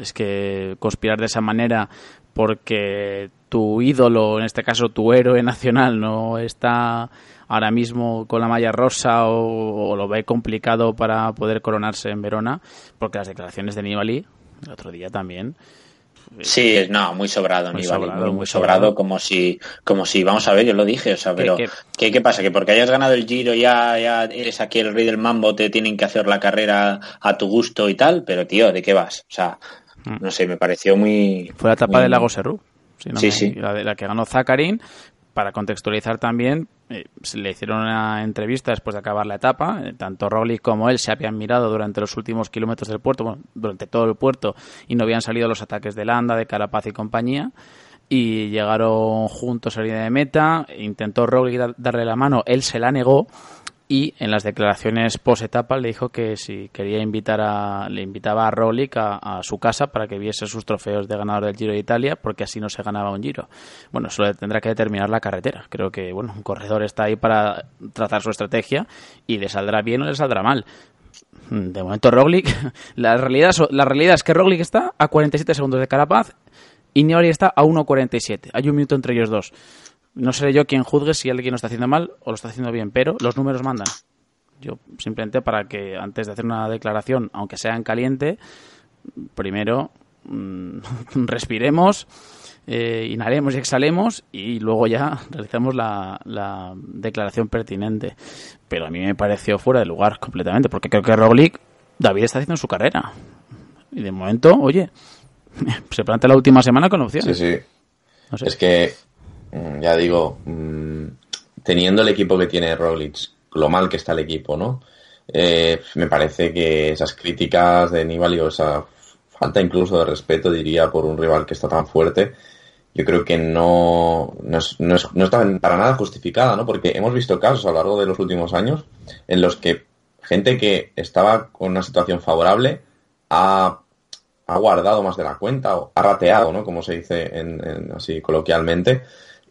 Es que conspirar de esa manera porque tu ídolo, en este caso tu héroe nacional, no está ahora mismo con la malla rosa o, o lo ve complicado para poder coronarse en Verona, porque las declaraciones de Nibali, el otro día también, Sí, no, muy sobrado, Muy Nibali, sobrado, muy, sobrado, sobrado. como si, como si, vamos a ver, yo lo dije, o sea, pero ¿qué, qué pasa? Que porque hayas ganado el Giro ya, ya eres aquí el rey del mambo, te tienen que hacer la carrera a tu gusto y tal, pero tío, ¿de qué vas? O sea, no sé, me pareció muy... fue la etapa muy- del Lago si no Sí, me- sí. La, de- la que ganó Zakarin para contextualizar también, eh, le hicieron una entrevista después de acabar la etapa. eh, tanto Roglic como él se habían mirado durante los últimos kilómetros del puerto, bueno, durante todo el puerto, y no habían salido los ataques de Landa, de Carapaz y compañía. Y llegaron juntos a la línea de meta. Intentó da- darle la mano, él se la negó. Y en las declaraciones post etapa le dijo que si quería invitar a, le invitaba a Roglic a, su casa para que viese sus trofeos de ganador del Giro de Italia, porque así no se ganaba un Giro. Bueno, eso tendrá que determinar la carretera. Creo que bueno, un corredor está ahí para trazar su estrategia y le saldrá bien o le saldrá mal. De momento Roglic, la realidad, la realidad es que Roglic está a 47 segundos de Carapaz y Nibali está a 1.47. Hay un minuto entre ellos dos. No seré yo quien juzgue si alguien lo está haciendo mal o lo está haciendo bien, pero los números mandan. Yo simplemente para que antes de hacer una declaración, aunque sea en caliente, primero mm, respiremos, eh, inhalemos y exhalemos y luego ya realizamos la, la declaración pertinente. Pero a mí me pareció fuera de lugar completamente, porque creo que Roglic, David está haciendo su carrera. Y de momento, oye, se plantea la última semana con opciones. Sí, sí. No sé. Es que, ya digo, mm, teniendo el equipo que tiene Roglic, lo mal que está el equipo, ¿no? Eh, me parece que esas críticas de Nibali o esa falta incluso de respeto, diría, por un rival que está tan fuerte, yo creo que no, no, es- no, es- no está para nada justificada, ¿no? Porque hemos visto casos a lo largo de los últimos años en los que gente que estaba con una situación favorable ha ha guardado más de la cuenta o ha rateado, ¿no? Como se dice en, en- así coloquialmente.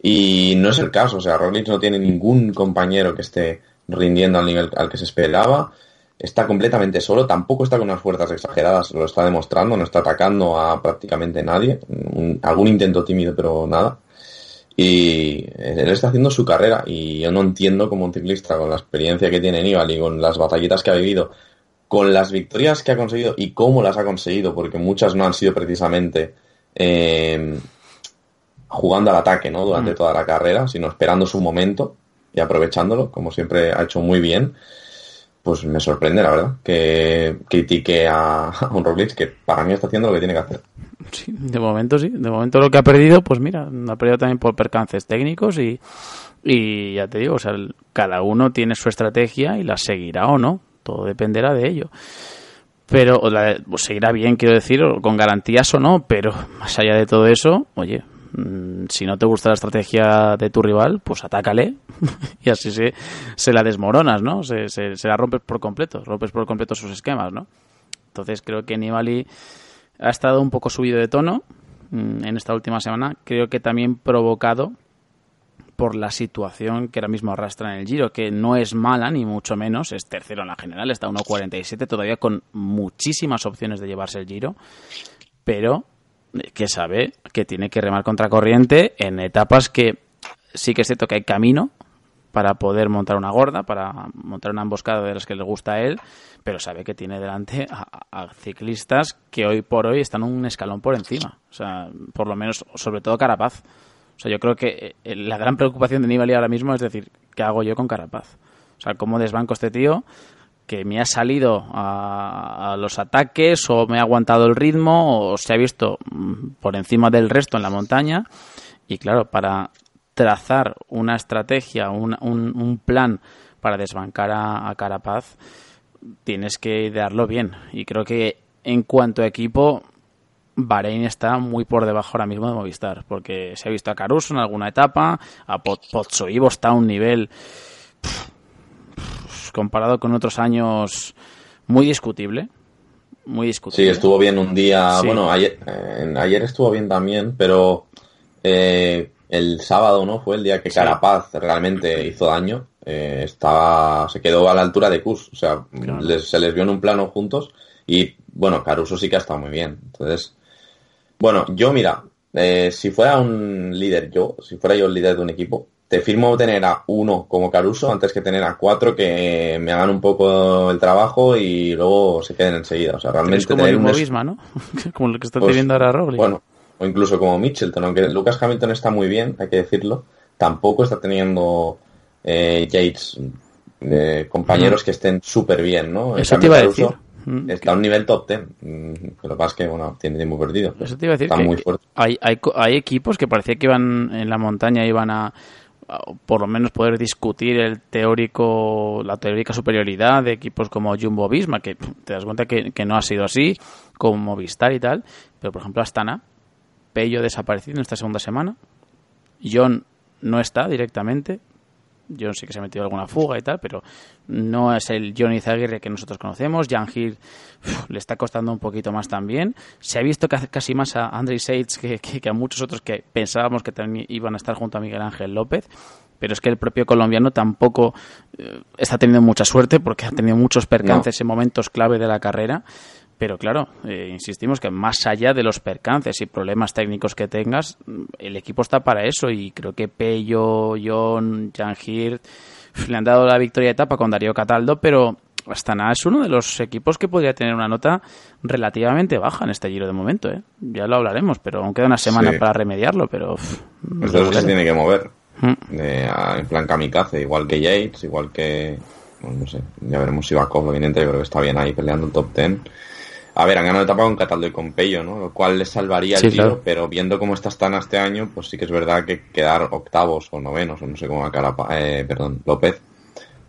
Y no es el caso, o sea, Roglic no tiene ningún compañero que esté rindiendo al nivel al que se esperaba. Está completamente solo, tampoco está con unas fuerzas exageradas, lo está demostrando, no está atacando a prácticamente nadie. Algún intento tímido, pero nada. Y él está haciendo su carrera y yo no entiendo como un ciclista con la experiencia que tiene Nibali y con las batallitas que ha vivido con las victorias que ha conseguido y cómo las ha conseguido, porque muchas no han sido precisamente eh, jugando al ataque ¿no? durante toda la carrera, sino esperando su momento y aprovechándolo, como siempre ha hecho muy bien, pues me sorprende, la verdad, que critique a, a un Roglic que para mí está haciendo lo que tiene que hacer. Sí, de momento sí. De momento lo que ha perdido, pues mira, ha perdido también por percances técnicos y, y ya te digo, o sea, el- cada uno tiene su estrategia y la seguirá o no. Todo dependerá de ello. Pero o la- seguirá bien, quiero decir, o con garantías o no, pero más allá de todo eso, oye, mm, si no te gusta la estrategia de tu rival, pues atácale y así se, se la desmoronas, ¿no? Se, se, se la rompes por completo, rompes por completo sus esquemas, ¿no? Entonces creo que Nibali ha estado un poco subido de tono mm, en esta última semana. Creo que también provocado por la situación que ahora mismo arrastra en el Giro, que no es mala ni mucho menos, es tercero en la general, está a 1.47 todavía con muchísimas opciones de llevarse el Giro, pero que sabe que tiene que remar contracorriente en etapas que sí que es cierto que hay camino para poder montar una gorda, para montar una emboscada de las que le gusta a él, pero sabe que tiene delante a, ciclistas que hoy por hoy están un escalón por encima. O sea, por lo menos, sobre todo Carapaz. O sea, yo creo que eh, la gran preocupación de Nibali ahora mismo es decir, ¿qué hago yo con Carapaz? O sea, ¿cómo desbanco este tío que me ha salido a, los ataques o me ha aguantado el ritmo o se ha visto mm, por encima del resto en la montaña? Y claro, para trazar una estrategia, un, un, un plan para desbancar a, a Carapaz, tienes que idearlo bien. Y creo que en cuanto a equipo, Bahrein está muy por debajo ahora mismo de Movistar, porque se ha visto a Caruso en alguna etapa, a Po- Pozzoivo está a un nivel comparado con otros años muy discutible, muy discutible. Sí, estuvo bien un día. Sí. Bueno, ayer, eh, ayer estuvo bien también, pero eh, el sábado, ¿no? Fue el día que Sí. Carapaz realmente hizo daño. Eh, estaba, se quedó a la altura de Kus. O sea, Claro. les- se les vio en un plano juntos. Y bueno, Caruso sí que ha estado muy bien. Entonces, bueno, yo mira, eh, si fuera un líder yo, si fuera yo el líder de un equipo, te firmo tener a uno como Caruso antes que tener a cuatro que me hagan un poco el trabajo y luego se queden enseguida. O sea, realmente es como tener el un ¿no? como lo que está pues, teniendo ahora Roglic. Bueno, o incluso como Mitchelton, aunque Lucas Hamilton está muy bien, hay que decirlo, tampoco está teniendo eh, Yates eh, compañeros que estén súper bien, ¿no? Eso te iba a decir. Mm, Está a un nivel top 10. Mm, Lo que pasa es que, bueno, tiene tiempo perdido. Eso te iba a decir Está que muy fuerte. hay, hay, hay equipos que parecía que iban en la montaña, iban a por lo menos poder discutir el teórico, la teórica superioridad de equipos como Jumbo Visma, que te das cuenta que, no ha sido así, como Movistar y tal, pero por ejemplo Astana, Pello desaparecido en esta segunda semana, John no está directamente, John sí que se ha metido alguna fuga y tal, pero no es el Johnny Zaguirre que nosotros conocemos. Jan Hill le está costando un poquito más también. Se ha visto casi más a Andrei Seitz que, que, a muchos otros que pensábamos que también iban a estar junto a Miguel Ángel López. Pero es que el propio colombiano tampoco eh, está teniendo mucha suerte porque ha tenido muchos percances en momentos clave de la carrera. Pero claro, eh, insistimos que más allá de los percances y problemas técnicos que tengas, el equipo está para eso y creo que Pello, John, Jangir le han dado la victoria de etapa con Darío Cataldo, pero Astana es uno de los equipos que podría tener una nota relativamente baja en este giro de momento. ¿eh? Ya lo hablaremos, pero aún queda una semana Sí. para remediarlo, pero... Entonces se tiene que mover. Mm. a- en plan kamikaze, igual que Yates, igual que. bueno, no sé, ya veremos si Bakov, evidente, yo creo que está bien ahí peleando el top 10. A ver, han ganado etapa con Cataldo y con Pello, ¿no? Lo cual les salvaría el Sí, tiro, claro. pero viendo cómo está Astana este año, pues sí que es verdad que quedar octavos o novenos, o no sé cómo va a quedar, eh, perdón, López,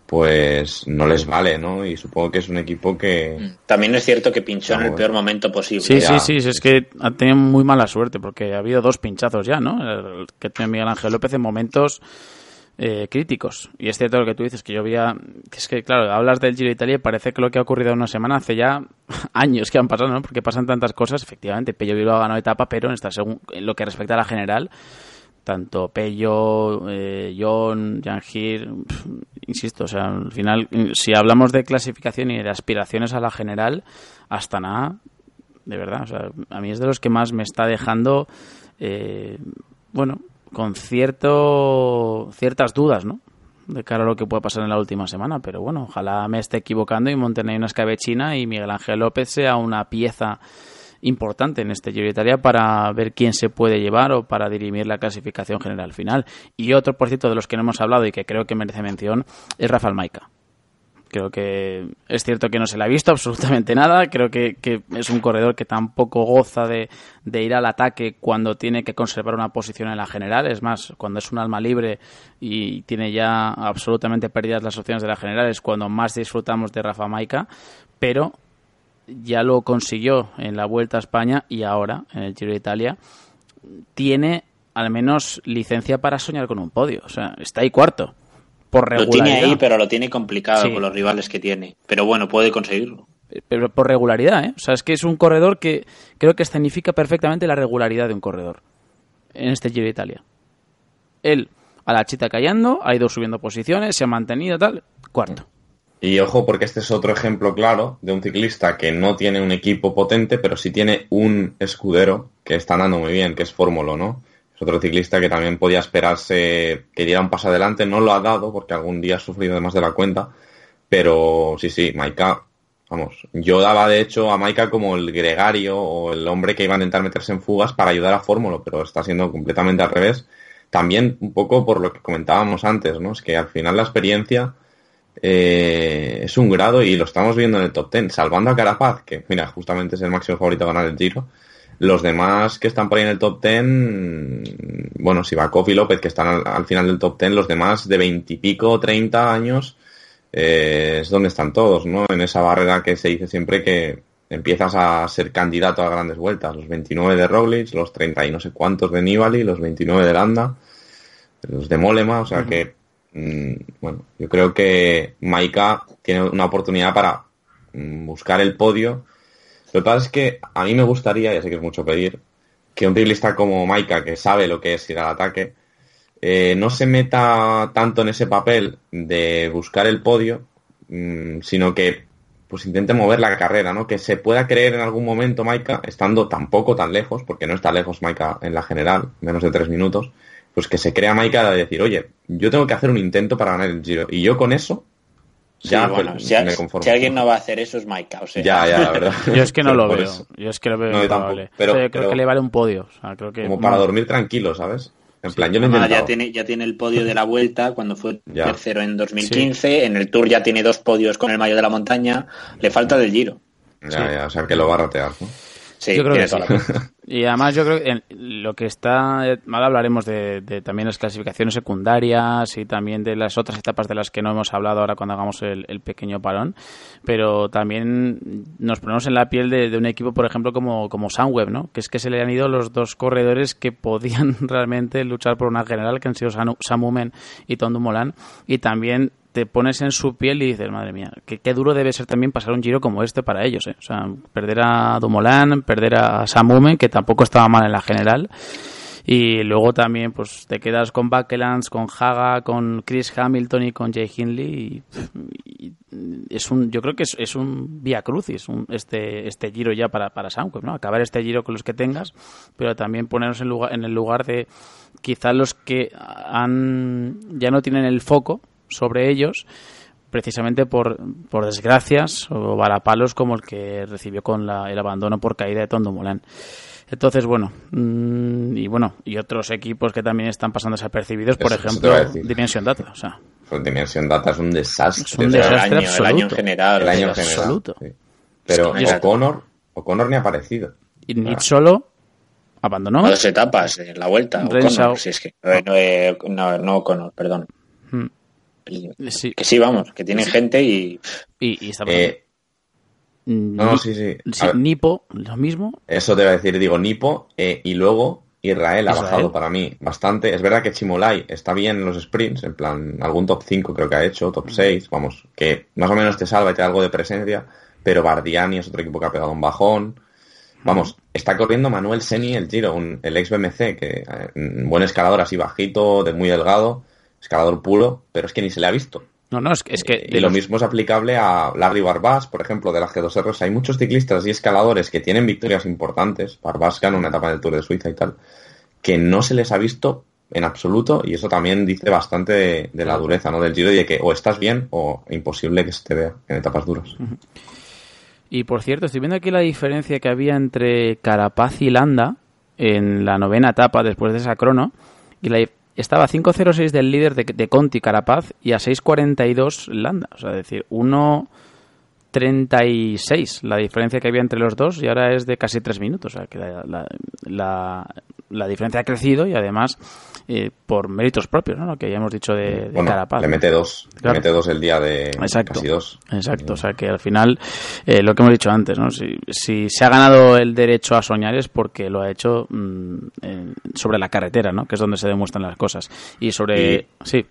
pues no les vale, ¿no? Y supongo que es un equipo que. También es cierto que pinchó en el peor momento posible. Sí, Ya. sí, sí, es que ha tenido muy mala suerte porque ha habido dos pinchazos ya, ¿no? El que tiene Miguel Ángel López en momentos eh, críticos. Y es cierto lo que tú dices, que yo había... es que, claro, hablas del Giro de Italia y parece que lo que ha ocurrido una semana hace ya años que han pasado, ¿no? Porque pasan tantas cosas. Efectivamente, Pello Bilbao ha ganado etapa, pero en, esta en lo que respecta a la general, tanto Pello, eh, John, Jangir, insisto, o sea, al final, si hablamos de clasificación y de aspiraciones a la general, hasta nada, de verdad, o sea, a mí es de los que más me está dejando, eh, bueno, con cierto ciertas dudas, ¿no? De cara a lo que pueda pasar en la última semana, pero bueno, ojalá me esté equivocando y monten ahí una escabechina y Miguel Ángel López sea una pieza importante en este Giro Italia para ver quién se puede llevar o para dirimir la clasificación general final. Y otro, por cierto, de los que no hemos hablado y que creo que merece mención es Rafael Maica. Creo que es cierto que no se le ha visto absolutamente nada. Creo que, es un corredor que tampoco goza de, de ir al ataque cuando tiene que conservar una posición en la general. Es más, cuando es un alma libre y tiene ya absolutamente perdidas las opciones de la general, es cuando más disfrutamos de Rafa Maica. Pero ya lo consiguió en la Vuelta a España y ahora en el Giro de Italia tiene al menos licencia para soñar con un podio. O sea, está ahí cuarto. Por Lo regularidad. tiene ahí, pero lo tiene complicado Sí. con los rivales que tiene. Pero bueno, puede conseguirlo. pero por regularidad, ¿eh? O sea, es que es un corredor que creo que escenifica perfectamente la regularidad de un corredor en este Giro de Italia. Él, a la chita callando, ha ido subiendo posiciones, se ha mantenido tal, cuarto. Y ojo, porque este es otro ejemplo claro de un ciclista que no tiene un equipo potente, pero sí tiene un escudero que está andando muy bien, que es Fórmulo, ¿no? Otro ciclista que también podía esperarse que diera un paso adelante, no lo ha dado porque algún día ha sufrido más de la cuenta, pero sí, sí, Maika, vamos, yo daba de hecho a Maika como el gregario o el hombre que iba a intentar meterse en fugas para ayudar a Fórmulo, pero está siendo completamente al revés. También un poco por lo que comentábamos antes, ¿no? Es que al final la experiencia eh, es un grado y lo estamos viendo en el top 10, salvando a Carapaz, que mira, justamente es el máximo favorito a ganar el Giro. Los demás que están por ahí en el top 10, bueno, Sivakov y López, que están al, al final del top 10, los demás de 20 y pico, 30 años, eh, es donde están todos, ¿no? En esa barrera que se dice siempre que empiezas a ser candidato a grandes vueltas. Los 29 de Roglic, los 30 y no sé cuántos de Nibali, los 29 de Landa, los de Molema, o sea que, mm, bueno, yo creo que Maika tiene una oportunidad para mm, buscar el podio. Lo que pasa es que a mí me gustaría, ya sé que es mucho pedir, que un ciclista como Maika, que sabe lo que es ir al ataque, eh, no se meta tanto en ese papel de buscar el podio, mm, sino que pues intente mover la carrera, ¿no? Que se pueda creer en algún momento Maika, estando tampoco tan lejos, porque no está lejos Maika en la general, menos de tres minutos, pues que se crea Maika de decir, oye, yo tengo que hacer un intento para ganar el Giro. Y yo con eso Sí, ya bueno, pues, si, me conformo. si alguien no va a hacer eso es Maika. O sea, Ya, ya, la verdad. Yo es que no Pero lo veo. eso. Yo es que lo veo No, tampoco, pero- O sea, yo creo pero- que le vale un podio. O sea, creo que Como para dormir tranquilo, ¿sabes? En plan, yo lo he ya tiene, ya tiene el podio de la vuelta cuando fue Ya. tercero en 2015. En el Tour ya tiene dos podios con el mayo de la montaña. Le falta del Giro. Ya, ya, o sea, que lo va a ratear, ¿no? Sí, Yo creo que sí. Y además yo creo que en lo que está, ahora hablaremos de, de también las clasificaciones secundarias y también de las otras etapas de las que no hemos hablado ahora cuando hagamos el, el pequeño parón, pero también nos ponemos en la piel de, de un equipo, por ejemplo, como, como Sunweb, ¿no? Que es que se le han ido los dos corredores que podían realmente luchar por una general, que han sido Sanu- Sam Moomen y Tom Dumoulin, y también te pones en su piel y dices, madre mía, qué, qué duro debe ser también pasar un giro como este para ellos, ¿eh? O sea, perder a Dumoulin, perder a Sam Moomen, que tampoco estaba mal en la general, y luego también pues te quedas con Bucklands, con Haga, con Chris Hamilton y con Jay Hindley y, es un yo creo que es, es un vía crucis un, este este giro ya para para ¿no? Acabar este giro con los que tengas, pero también ponernos en lugar en el lugar de quizás los que han ya no tienen el foco sobre ellos precisamente por, por desgracias o varapalos como el que recibió con la- el abandono por caída de Tondo Moulin. Entonces, bueno, mm, y bueno, y otros equipos que también están pasando desapercibidos, por Eso- ejemplo, a. Dimension Data. O sea, Pues Dimension Data es un desastre. Es un o sea, desastre. el, año, el absoluto. año en general. el año en general. absoluto. sí. Pero Es que- O'Connor, O'Connor ni ha aparecido. y Nit solo abandonó. Dos etapas en la vuelta. O'Connor, si es que, no, eh, no, no O'Connor, perdón. Mm, Y- Sí, Que sí, vamos, que tienen gente y y, y está Eh, Mm, no, sí, sí. Nipo, lo mismo. Eso te iba a decir, digo, Nipo eh, y luego Israel ha Israel. bajado para mí bastante. Es verdad que Chimolai está bien en los sprints, en plan, algún top 5 creo que ha hecho, top 6, vamos, que más o menos te salva y te da algo de presencia, pero Bardiani es otro equipo que ha pegado un bajón. Vamos, está corriendo Manuel Seni el Giro, un- el ex BMC, que eh, un buen escalador así bajito, de muy delgado, escalador puro, pero es que ni se le ha visto. No, no, es que, es que Y lo mismo es aplicable a Larry Barbás, por ejemplo, de la G2R. Hay muchos ciclistas y escaladores que tienen victorias importantes. Barbás ganó una etapa del Tour de Suiza y tal, que no se les ha visto en absoluto y eso también dice bastante de, de la dureza ¿no? del Giro y de que o estás bien o imposible que se te vea en etapas duras. Y por cierto, estoy viendo aquí la diferencia que había entre Carapaz y Landa en la novena etapa después de esa crono. Y la, estaba a 5.06 del líder de, de Conti Carapaz y a 6.42 Landa. O sea, es decir, 1.36 la diferencia que había entre los dos y ahora es de casi 3 minutos. O sea, que la, la, la- la diferencia ha crecido y además eh, por méritos propios, ¿no? Lo que ya hemos dicho de, de Bueno, Carapaz. le mete dos, Claro. le mete dos el día de Exacto. casi dos. Exacto, o sea que al final, eh, lo que hemos dicho antes, ¿no? Si, si se ha ganado el derecho a soñar es porque lo ha hecho mm, sobre la carretera, ¿no? Que es donde se demuestran las cosas. Y sobre... Y- Sí,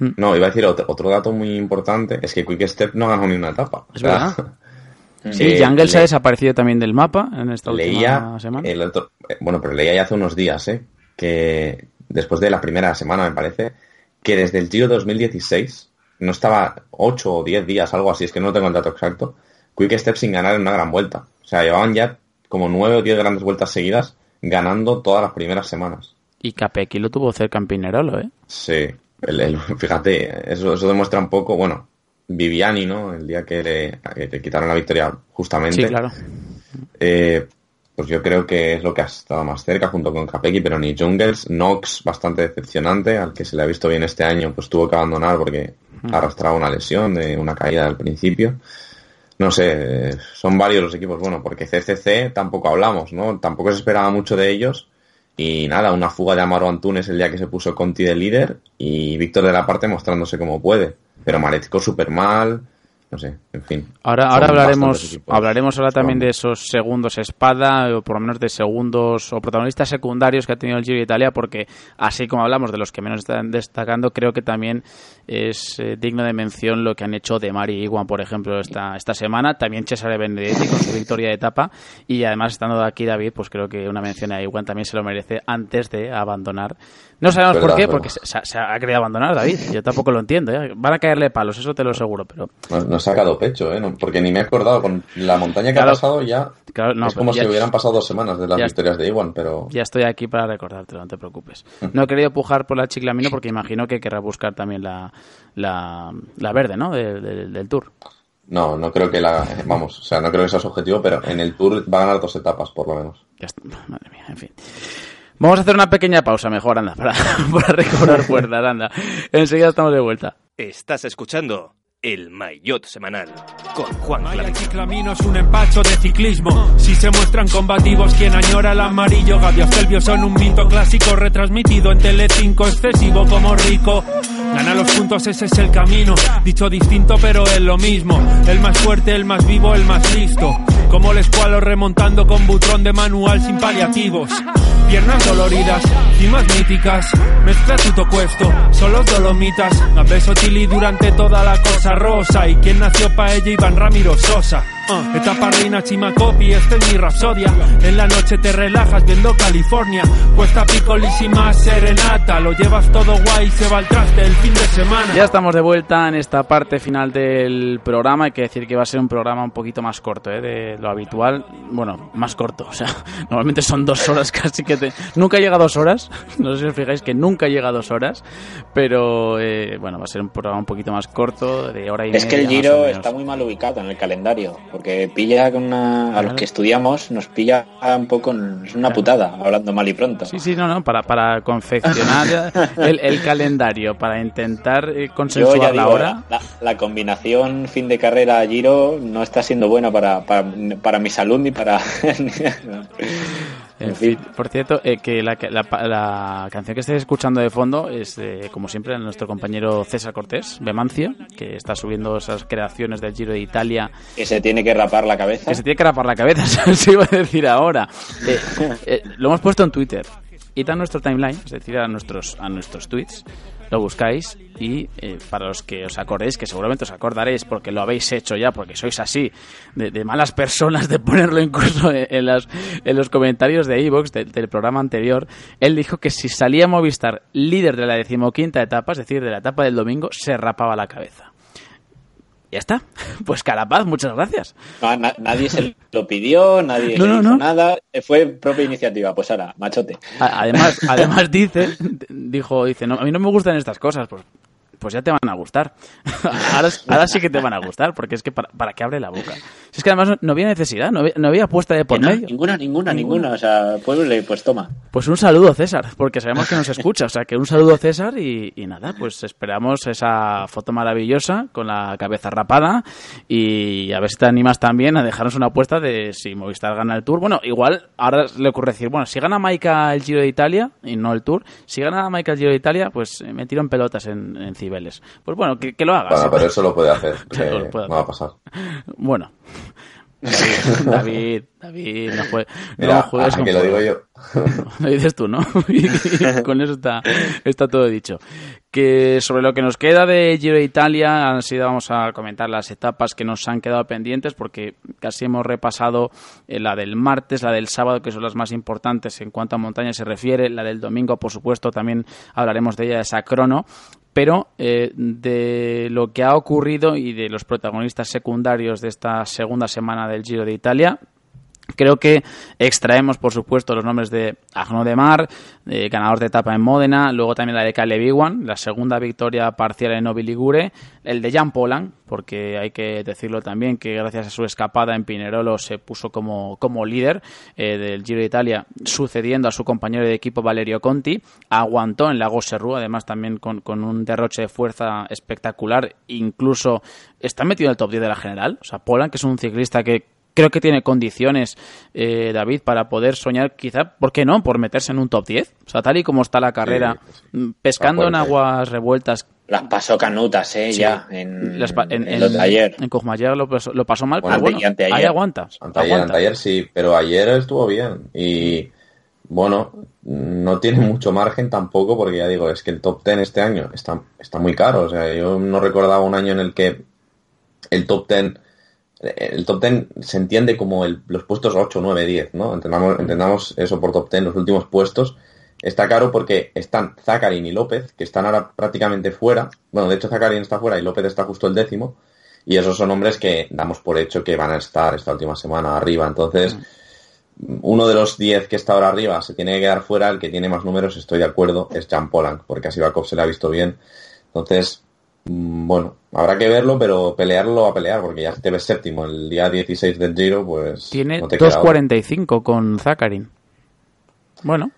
Mm, No, iba a decir otro, otro dato muy importante, es que Quick Step no ganó ni una etapa. Es verdad. sí, eh, Jungle se ha desaparecido también del mapa en esta leía última semana. el otro- eh, bueno pero leía ya hace unos días ¿eh? que después de la primera semana me parece que desde el Giro 2016 no estaba 8 o 10 días algo así es que no tengo el dato exacto Quick Step sin ganar en una gran vuelta o sea llevaban ya como 9 o 10 grandes vueltas seguidas ganando todas las primeras semanas Y Capecchi lo tuvo cerca en Pinerolo, ¿eh? sí el- el- fíjate eso, eso demuestra un poco bueno Viviani no el día que le, que le quitaron la victoria justamente Sí, claro. Eh, pues yo creo que es lo que ha estado más cerca junto con Capecchi, pero ni Jungles, Nox bastante decepcionante, al que se le ha visto bien este año, pues tuvo que abandonar porque arrastraba una lesión de una caída al principio. No sé, son varios los equipos, bueno, porque CCC tampoco hablamos, ¿no? Tampoco se esperaba mucho de ellos. Y nada, una fuga de Amaro Antunes el día que se puso Conti de líder y Víctor de la parte mostrándose como puede. Pero Maletco súper mal, no sé, en fin. Ahora, ahora hablaremos, hablaremos ahora también de esos segundos espada, o por lo menos de segundos o protagonistas secundarios que ha tenido el Giro de Italia, porque así como hablamos de los que menos están destacando, creo que también es eh, digno de mención lo que han hecho de Mari y Iguan, por ejemplo, esta, esta semana. También Cesare Benedetti con su victoria de etapa. Y además, estando aquí David, pues creo que una mención a Iguan también se lo merece antes de abandonar. No sabemos por qué, porque se, ha querido abandonar David. Yo tampoco lo entiendo. ¿eh? Van a caerle palos, eso te lo aseguro, pero No, no he sacado pecho, ¿eh? No, porque ni me he acordado. Con la montaña que Claro. ha pasado ya. Claro, no, es como si hubieran pasado dos semanas de las victorias de Iwan, pero. Ya estoy aquí para recordártelo, no te preocupes. No he querido pujar por la chiclamino porque imagino que querrá buscar también la, la, la verde, ¿no? De- de- del Tour. No, no creo que la. Vamos, o sea, no creo que sea su objetivo, pero en el Tour va a ganar dos etapas, por lo menos. Ya está. Madre mía, en fin. Vamos a hacer una pequeña pausa mejor, anda, para, para recobrar fuerzas, anda. Enseguida estamos de vuelta. Estás escuchando el Maillot Semanal, con Juan Maya Clavin. Chiclamino es un empacho de ciclismo. Si se muestran combativos, quien añora el amarillo. Gavios Telvio son un mito clásico retransmitido en Telecinco, excesivo como rico. Gana los puntos, ese es el camino. Dicho distinto, pero es lo mismo. El más fuerte, el más vivo, el más listo. Como el escualo remontando con butrón de manual sin paliativos. Piernas doloridas, cimas míticas. Mezcla tutto questo, son los dolomitas. Gambe sottili durante toda la cosa rosa. Y quien nació pa' ella, Iván Ramiro Sosa. Uh, etapa reina Chimacopi, esta es mi rapsodia. En la noche te relajas viendo California. Cuesta picolísima serenata. Lo llevas todo guay, se va al traste el fin de semana. Ya estamos de vuelta en esta parte final del programa. Hay que decir que va a ser un programa un poquito más corto ¿eh? de lo habitual. Bueno, más corto. O sea, normalmente son dos horas casi que te... Nunca llega a dos horas. No sé si os fijáis que nunca llega a dos horas. Pero eh, bueno, va a ser un programa un poquito más corto, de hora y Es que el media, más o Giro menos. está muy mal ubicado en el calendario, porque pilla con una, a los que estudiamos, nos pilla un poco, es una putada, hablando mal y pronto. Sí, sí, no, no, para, para confeccionar el, el calendario, para intentar eh, Yo ya consensuar digo, la hora. La, la combinación fin de carrera Giro no está siendo buena para, para, para mi salud ni para... En fin, por cierto, eh, que la, la, la canción que estáis escuchando de fondo es, de, como siempre, de nuestro compañero César Cortés, Bemancio, que está subiendo esas creaciones del Giro de Italia, que se tiene que rapar la cabeza. que se tiene que rapar la cabeza, se iba a decir ahora. Eh, eh, lo hemos puesto en Twitter. Id a nuestro timeline, es decir, a nuestros, a nuestros tweets, lo buscáis y eh, para los que os acordéis, que seguramente os acordaréis porque lo habéis hecho ya, porque sois así, de, de malas personas, de ponerlo incluso en, las, en los comentarios de Evox del programa anterior, él dijo que si salía Movistar líder de la decimoquinta etapa, es decir, de la etapa del domingo, se rapaba la cabeza. Ya está. Pues Carapaz, muchas gracias. No, na- nadie se lo pidió, nadie No, le no, dijo no. nada, fue propia iniciativa. Pues ahora, machote. Además, además dice, dijo, dice, no, a mí no me gustan estas cosas, pues, pues ya te van a gustar. ahora, ahora sí que te van a gustar, porque es que para, para qué abre la boca. Si es que además no, no había necesidad, no había, no había apuesta de por no, medio. ninguna, ninguna, ninguna, O sea, pues, pues toma. Pues un saludo, César, porque sabemos que nos escucha. O sea, que un saludo, César, y, y nada, pues esperamos esa foto maravillosa con la cabeza rapada y a ver si te animas también a dejarnos una apuesta de si Movistar gana el Tour. Bueno, igual ahora le ocurre decir, bueno, si gana Maika el Giro de Italia y no el Tour, si gana Maika el Giro de Italia, pues me tiro en pelotas en, en Pues bueno, que, que lo hagas. Bueno, pero eso lo puede hacer, que Claro, lo puede no va a pasar. Bueno. David, David, David, no, jue- no Mira, juegues con que lo digo yo. Lo dices tú, ¿no? Y con eso está, está todo dicho. Que sobre lo que nos queda de Giro de Italia, han sido, vamos a comentar las etapas que nos han quedado pendientes, porque casi hemos repasado eh, la del martes, la del sábado, que son las más importantes en cuanto a montaña se refiere, la del domingo, por supuesto, también hablaremos de ella, de esa crono. Pero eh, de lo que ha ocurrido y de los protagonistas secundarios de esta segunda semana del Giro de Italia, Creo que extraemos, por supuesto, los nombres de Agno de Mar, eh, ganador de etapa en Módena, luego también la de Caleb Iwan, la segunda victoria parcial en Novi Ligure, el de Jan Polan, porque hay que decirlo también que gracias a su escapada en Pinerolo se puso como, como líder eh, del Giro de Italia, sucediendo a su compañero de equipo Valerio Conti, aguantó en Lago Serrú, además también con, con un derroche de fuerza espectacular, incluso está metido en el top 10 de la general, o sea, Polan, que es un ciclista que creo que tiene condiciones, eh, David, para poder soñar, quizá, ¿por qué no?, por meterse en un top 10. O sea, tal y como está la carrera, mm, pescando en aguas revueltas. Las pasó canutas, eh, Sí. ya. En, las en, en en- ayer. en lo, pasó- lo pasó mal, Bueno, pero bueno, anteayer. ahí aguantas. Anteayer, anteayer sí, pero ayer estuvo bien. Y bueno, no tiene mucho margen tampoco, porque ya digo, es que el top 10 este año está, está muy caro. O sea, yo no recordaba un año en el que el top 10 el top 10 se entiende como el- los puestos 8, 9, 10, ¿no? Entendamos, entendamos eso por top 10, los últimos puestos. Está caro porque están Zakarin y López, que están ahora prácticamente fuera. Bueno, de hecho Zakarin está fuera y López está justo el décimo. Y esos son hombres que damos por hecho que van a estar esta última semana arriba. Entonces, uno de los 10 que está ahora arriba se tiene que quedar fuera. El que tiene más números, estoy de acuerdo, es Jan Polanc, porque así Bakov se le ha visto bien. Entonces, mm, bueno, habrá que verlo, pero pelearlo a pelear, porque ya te ves séptimo el día 16 del Giro, pues Tiene no te queda otra. 2.45 con Zakarin. Bueno,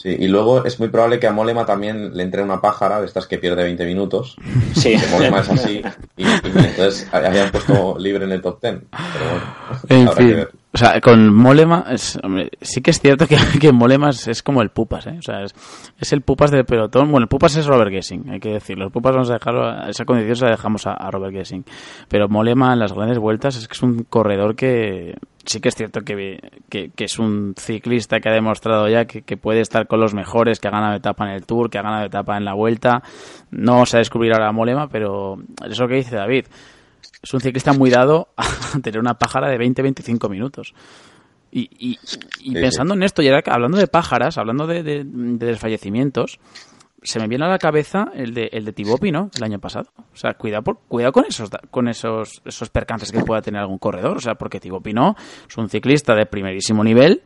Sí, y luego es muy probable que a Molema también le entre una pájara de estas que pierde 20 minutos. Sí. Que Molema es así. Y, y entonces habían puesto libre en el top 10. Pero bueno, En habrá que fin. ver. O sea, con Molema, es, hombre, sí que es cierto que, que Molema es, es como el Pupas, ¿eh? O sea, es, es el Pupas del pelotón. Bueno, el Pupas es Robert Gessing, hay que decirlo. El Pupas vamos a dejarlo, esa condición se la dejamos a, a Robert Gessing. Pero Molema en las grandes vueltas es que es un corredor que sí que es cierto que, que, que es un ciclista que ha demostrado ya que, que puede estar con los mejores, que ha ganado etapa en el Tour, que ha ganado etapa en la vuelta. No vamos a descubrir ahora a Molema, pero eso que dice David es un ciclista muy dado a tener una pájara de 20-25 minutos. Y, y- y pensando en esto, y ahora hablando de pájaras, hablando de, de- de desfallecimientos, se me viene a la cabeza el de, el de Thibaut Pinot el año pasado. O sea, cuidado, por, cuidado con esos con esos, esos percances que pueda tener algún corredor. O sea, porque Thibaut Pinot es un ciclista de primerísimo nivel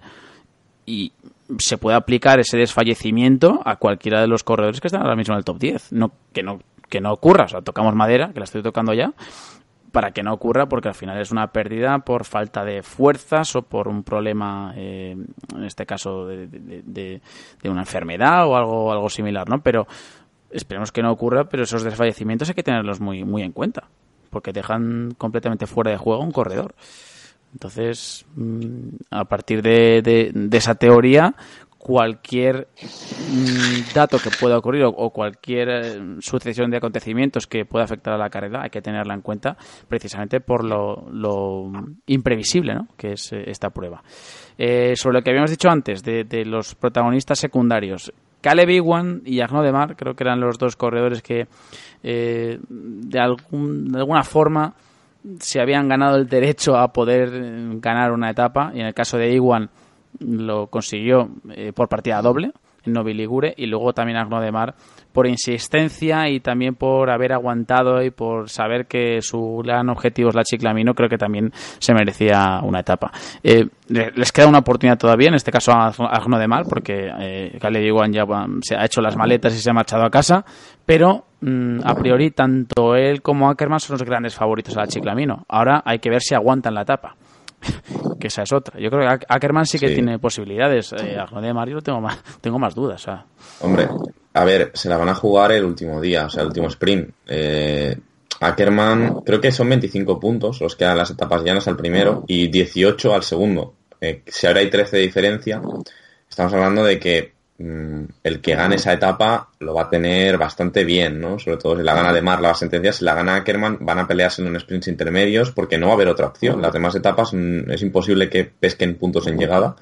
y se puede aplicar ese desfallecimiento a cualquiera de los corredores que están ahora mismo en el top 10. No, que, no, que no ocurra, o sea, tocamos madera, que la estoy tocando ya, para que no ocurra, porque al final es una pérdida por falta de fuerzas o por un problema, eh, en este caso, de, de- una enfermedad o algo, algo similar, ¿no? Pero esperemos que no ocurra, pero esos desfallecimientos hay que tenerlos muy, muy en cuenta, porque dejan completamente fuera de juego un corredor. Entonces, mm, a partir de- de esa teoría, cualquier mm, dato que pueda ocurrir o, cualquier eh, sucesión de acontecimientos que pueda afectar a la carrera hay que tenerla en cuenta precisamente por lo, imprevisible ¿no? que es eh, esta prueba. Eh, sobre lo que habíamos dicho antes de, de los protagonistas secundarios, Caleb Iwan y Arnaud Demar creo que eran los dos corredores que eh, de, de alguna forma se habían ganado el derecho a poder eh, ganar una etapa y en el caso de Iwan lo consiguió eh, por partida doble en Novi Ligure y luego también Arnaud de Mar por insistencia y también por haber aguantado y por saber que su gran objetivo es la Chiclamino creo que también se merecía una etapa. Eh, le- les queda una oportunidad todavía en este caso a Arnaud de Mar porque eh, Iwan ya se ha hecho las maletas y se ha marchado a casa pero mm, a priori tanto él como Ackerman son los grandes favoritos a la Chiclamino ahora hay que ver si aguantan la etapa que esa es otra. Yo creo que Ac- Ackerman sí que Sí. tiene posibilidades. Eh, a de Mario tengo más, tengo más dudas. o sea. Hombre, a ver, se la van a jugar el último día, o sea, el último sprint. Eh, Ackerman, creo que son 25 puntos los que dan las etapas llanas al primero y 18 al segundo. Eh, si ahora hay 13 de diferencia, estamos hablando de que el que gane esa etapa lo va a tener bastante bien, ¿no? Sobre todo si la gana de Mar la sentencia, si la gana Ackerman van a pelearse en un sprints intermedios porque no va a haber otra opción. Las demás etapas mm, es imposible que pesquen puntos en llegada.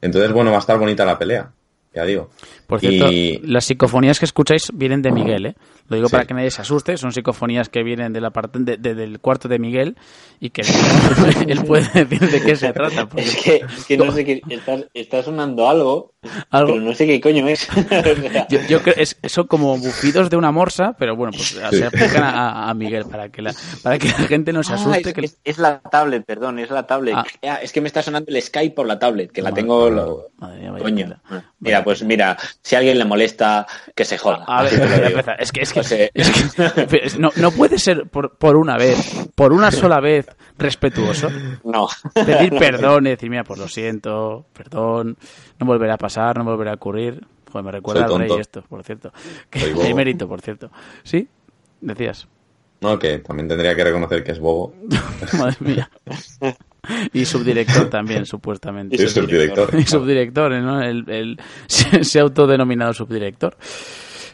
Entonces, bueno, va a estar bonita la pelea, ya digo. Por cierto, Y- las psicofonías que escucháis vienen de Miguel, ¿eh? Lo digo Sí. para que nadie se asuste. Son psicofonías que vienen de la parte de- de- del cuarto de Miguel y que él puede decir de qué se trata. porque- Es que, es que no sé qué. Está, está sonando algo, Algo. pero no sé qué coño es. O sea, Yo, yo creo es son como bufidos de una morsa, pero bueno, pues se aplican a, a Miguel para que la para que la gente no se ah, asuste. es, que- es- es la tablet, perdón, es la tablet. Ah. Ah, es que me está sonando el Skype por la tablet, que la tengo. lo- Madre mía, vaya Coño. tela. Mira, pues mira, si a alguien le molesta, que se joda. A ver, es que, es que, O sea, es que- no, no puede ser por, por una vez, por una sola vez, respetuoso. No. Pedir perdón y decir, mira, pues lo siento, perdón, no volverá a pasar, no volverá a ocurrir. Joder, me recuerda al rey esto, por cierto. Que hay mérito, por cierto. ¿Sí? Decías. No, que también tendría que reconocer que es bobo. Madre mía. Y subdirector también, supuestamente. Sí, subdirector. Y subdirector, ¿no? El, el- se, se ha autodenominado subdirector.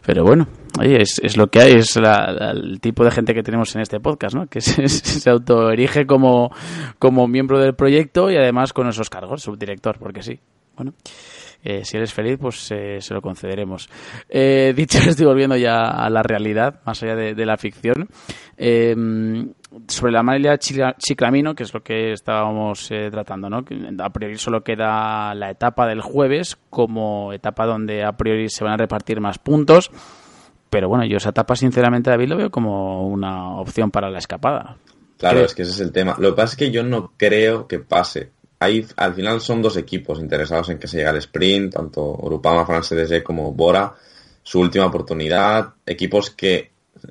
Pero bueno, oye, es, es lo que hay, es la- la- el tipo de gente que tenemos en este podcast, ¿no? Que se, se autoerige como, como miembro del proyecto y además con esos cargos, subdirector, porque sí. Bueno, eh, si eres feliz, pues eh, se lo concederemos. Eh, dicho estoy volviendo ya a la realidad, más allá de, de la ficción. Eh, sobre la Chila- Chiclamino, que es lo que estábamos eh, tratando, ¿no? A priori solo queda la etapa del jueves como etapa donde a priori se van a repartir más puntos. Pero bueno, yo esa etapa, sinceramente, David, lo veo como una opción para la escapada. Claro, es que ese es el tema. Lo que pasa es que yo no creo que pase. Hay, al final son dos equipos interesados en que se llegue al sprint, tanto Grupama, France DG como Bora. Su última oportunidad. Equipos que,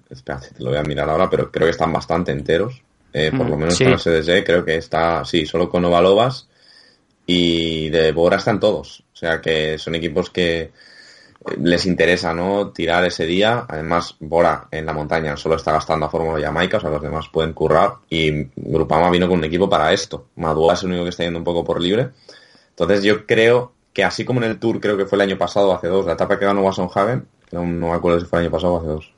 espérate, te lo voy a mirar ahora, pero creo que están bastante enteros. Eh, por Mm, lo menos sí. France DG creo que está, sí, solo con Ovalovas. y de Bora están todos. O sea que son equipos que les interesa no tirar ese día. Además, Bora en la montaña solo está gastando a Fórmula Jamaica, o sea, los demás pueden currar. Y Grupama vino con un equipo para esto. Madua es el único que está yendo un poco por libre. Entonces yo creo que así como en el Tour, creo que fue el año pasado hace dos, la etapa que ganó Wasson Hagen, no, no me acuerdo si fue el año pasado o hace dos,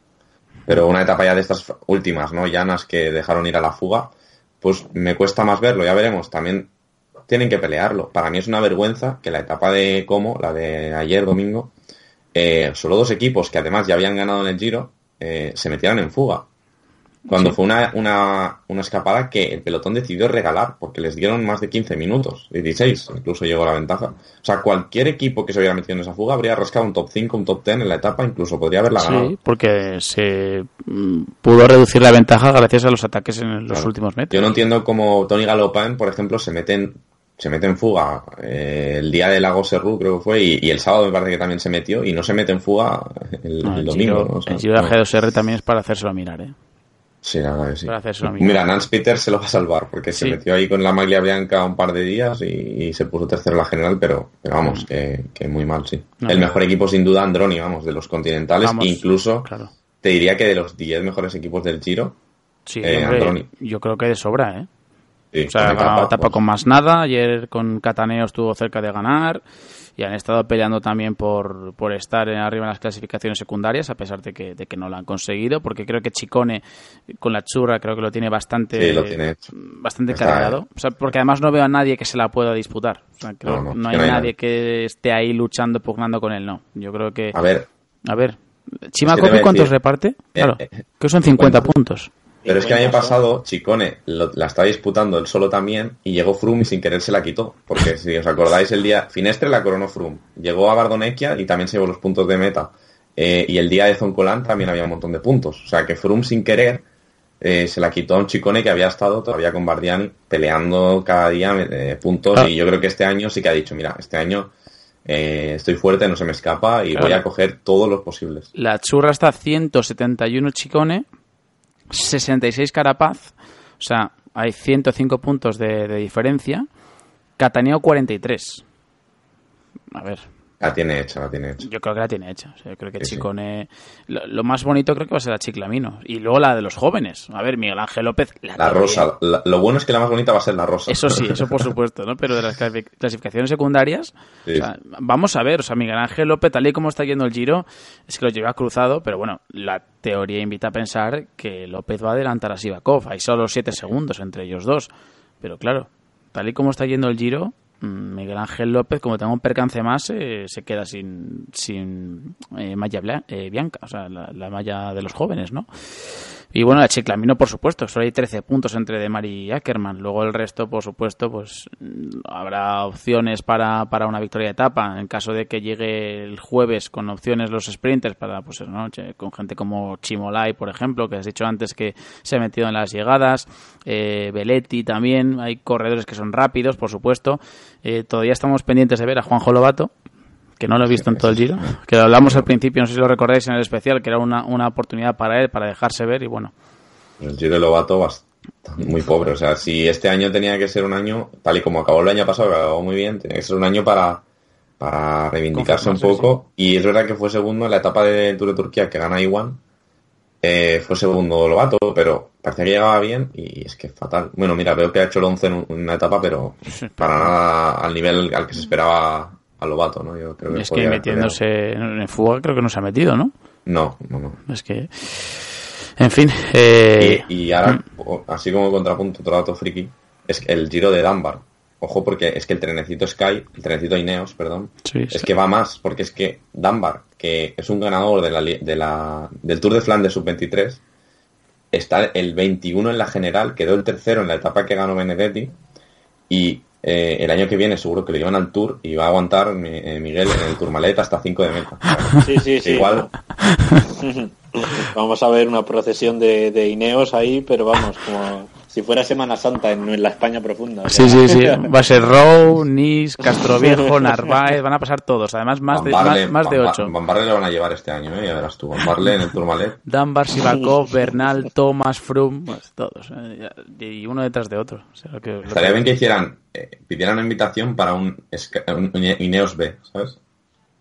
pero una etapa ya de estas últimas, ¿no? Llanas que dejaron ir a la fuga, pues me cuesta más verlo, ya veremos. También tienen que pelearlo. Para mí es una vergüenza que la etapa de Como, la de ayer domingo, eh, solo dos equipos que además ya habían ganado en el Giro, eh, se metieran en fuga. Cuando fue una, una, una, escapada que el pelotón decidió regalar, porque les dieron más de 15 minutos, 16, incluso llegó la ventaja. O sea, cualquier equipo que se hubiera metido en esa fuga habría rascado un top 5, un top 10 en la etapa, incluso podría haberla ganado. Sí, porque se mm, pudo reducir la ventaja gracias a los ataques en los claro. últimos metros. Yo no entiendo cómo Tony Galopin, por ejemplo, se mete en, se mete en fuga eh, el día de Lago Serrú, creo que fue, y, y, el sábado me parece que también se metió, y no se mete en fuga el, no, el, el domingo. Giro, ¿no? o sea, el Giro de G2R también es para hacérselo mirar, ¿eh? Sí, que sí. Para hacérselo mirar. Mira, Nance Peter se lo va a salvar porque Sí. se metió ahí con la maglia blanca un par de días y, y se puso tercero en la general, pero, pero vamos, que, que muy mal, sí. No, el mejor equipo sin duda Androni, vamos, de los continentales, Vamos, incluso Claro. te diría que de los 10 mejores equipos del Giro, Sí, Eh, hombre, Androni. yo creo que de sobra, ¿eh? Sí, O sea, con ha ganado etapa, etapa pues, con más nada. Ayer con Cataneo estuvo cerca de ganar. Y han estado peleando también por, por estar arriba en las clasificaciones secundarias, a pesar de que, de que no lo han conseguido. Porque creo que Chicone con la churra creo que lo tiene bastante, Sí, lo tiene bastante Está- cargado. O sea, porque además no veo a nadie que se la pueda disputar. O sea, creo No, no, no hay nadie que esté ahí luchando, pugnando con él, no. Yo creo que. A ver, A ver, Chimacopi, ¿cuántos reparte? Claro, eh, que son 50 50. puntos. Pero es que el año 50 son. pasado Chicone lo- la estaba disputando él solo también y llegó Froome y sin querer se la quitó. Porque si os acordáis el día, Finestre la coronó Froome, llegó a Bardonecchia y también se llevó los puntos de meta. Eh, y el día de Zoncolan también había un montón de puntos. O sea que Froome sin querer eh, se la quitó a un Chicone que había estado todavía con Bardiani peleando cada día eh, puntos Ah. y yo creo que este año sí que ha dicho, mira, este año eh, estoy fuerte, no se me escapa y Claro. voy a coger todos los posibles. La churra está a 171 Chicone, 66 Carapaz, o sea, hay 105 puntos de, de diferencia. Cataneo 43. A ver, La tiene hecha, la tiene hecha. yo creo que la tiene hecha. O sea, yo creo que Sí, sí. Chicone. Lo, lo más bonito creo que va a ser la Chiclamino. Y luego la de los jóvenes. A ver, Miguel Ángel López. La, rosa, la- lo bueno es que la más bonita va a ser la rosa. Eso sí, eso por supuesto, ¿no? Pero de las clasi- clasificaciones secundarias, Sí. o sea, vamos a ver, o sea, Miguel Ángel López, tal y como está yendo el Giro, es que lo lleva cruzado, pero bueno, la teoría invita a pensar que López va a adelantar a Sivakov, hay solo 7 segundos entre ellos dos, pero claro, tal y como está yendo el Giro, Miguel Ángel López, como tenga un percance más, eh, se queda sin, sin eh, malla bla- eh, bianca, o sea, la, la malla de los jóvenes, ¿no? Y bueno, la Chiclamino, por supuesto, solo hay 13 puntos entre Demar y Ackerman. Luego el resto, por supuesto, pues mm, habrá opciones para, para una victoria de etapa. En caso de que llegue el jueves con opciones los sprinters para, pues ¿no? Con gente como Chimolai, por ejemplo, que has dicho antes que se ha metido en las llegadas. Eh, Belletti también. Hay corredores que son rápidos, por supuesto. Eh, todavía estamos pendientes de ver a Juanjo Lobato, que no lo he visto en todo el giro, que lo hablamos al principio, no sé si lo recordáis en el especial, que era una, una oportunidad para él, para dejarse ver, y bueno, El Giro de Lobato bast- muy pobre. O sea, si este año tenía que ser un año, tal y como acabó el año pasado, que acabó muy bien, tenía que ser un año para, para reivindicarse un poco. Y es verdad que fue segundo en la etapa de Tour de Turquía que gana Iwan. Eh, fue segundo Lobato, pero parecía que llegaba bien y es que fatal. Bueno, mira, veo que ha hecho el 11 en un- en una etapa, pero para nada al nivel al que se esperaba a Lobato, ¿no? Yo creo que es que metiéndose en en fuga creo que no se ha metido, ¿no? No, no, no. Es que, en fin, eh, Y, y ahora, así como contrapunto, otro dato friki, es el giro de Dunbar. Ojo, porque es que el trenecito Sky, el trenecito Ineos, perdón, sí, es sí. que va más, porque es que Dunbar, que es un ganador de la, de la, del Tour de Flandes Sub-23, está el 21 en la general, quedó el tercero en la etapa que ganó Benedetti, y eh, el año que viene seguro que lo llevan al Tour y va a aguantar eh, Miguel en el Tourmalet hasta 5 de meta. Sí, sí, sí. Igual, Vamos a ver una procesión de, de Ineos ahí, pero vamos, como Si fuera Semana Santa en, en la España profunda. o Sí, sea. sí, sí. Va a ser Row, Nis, Castroviejo, Narváez, van a pasar todos. Además, más de, Barle- más, más de ocho. Van Barle le van a llevar este año, ¿eh? Ya verás tú. Van Barle en el Tourmalet. Dunbar, Sivakov, Bernal, Thomas, Froome, pues todos. eh, Y uno detrás de otro. O sea, lo que- lo Estaría que- bien que hicieran, eh, pidieran una invitación para un Ineos B, ¿sabes?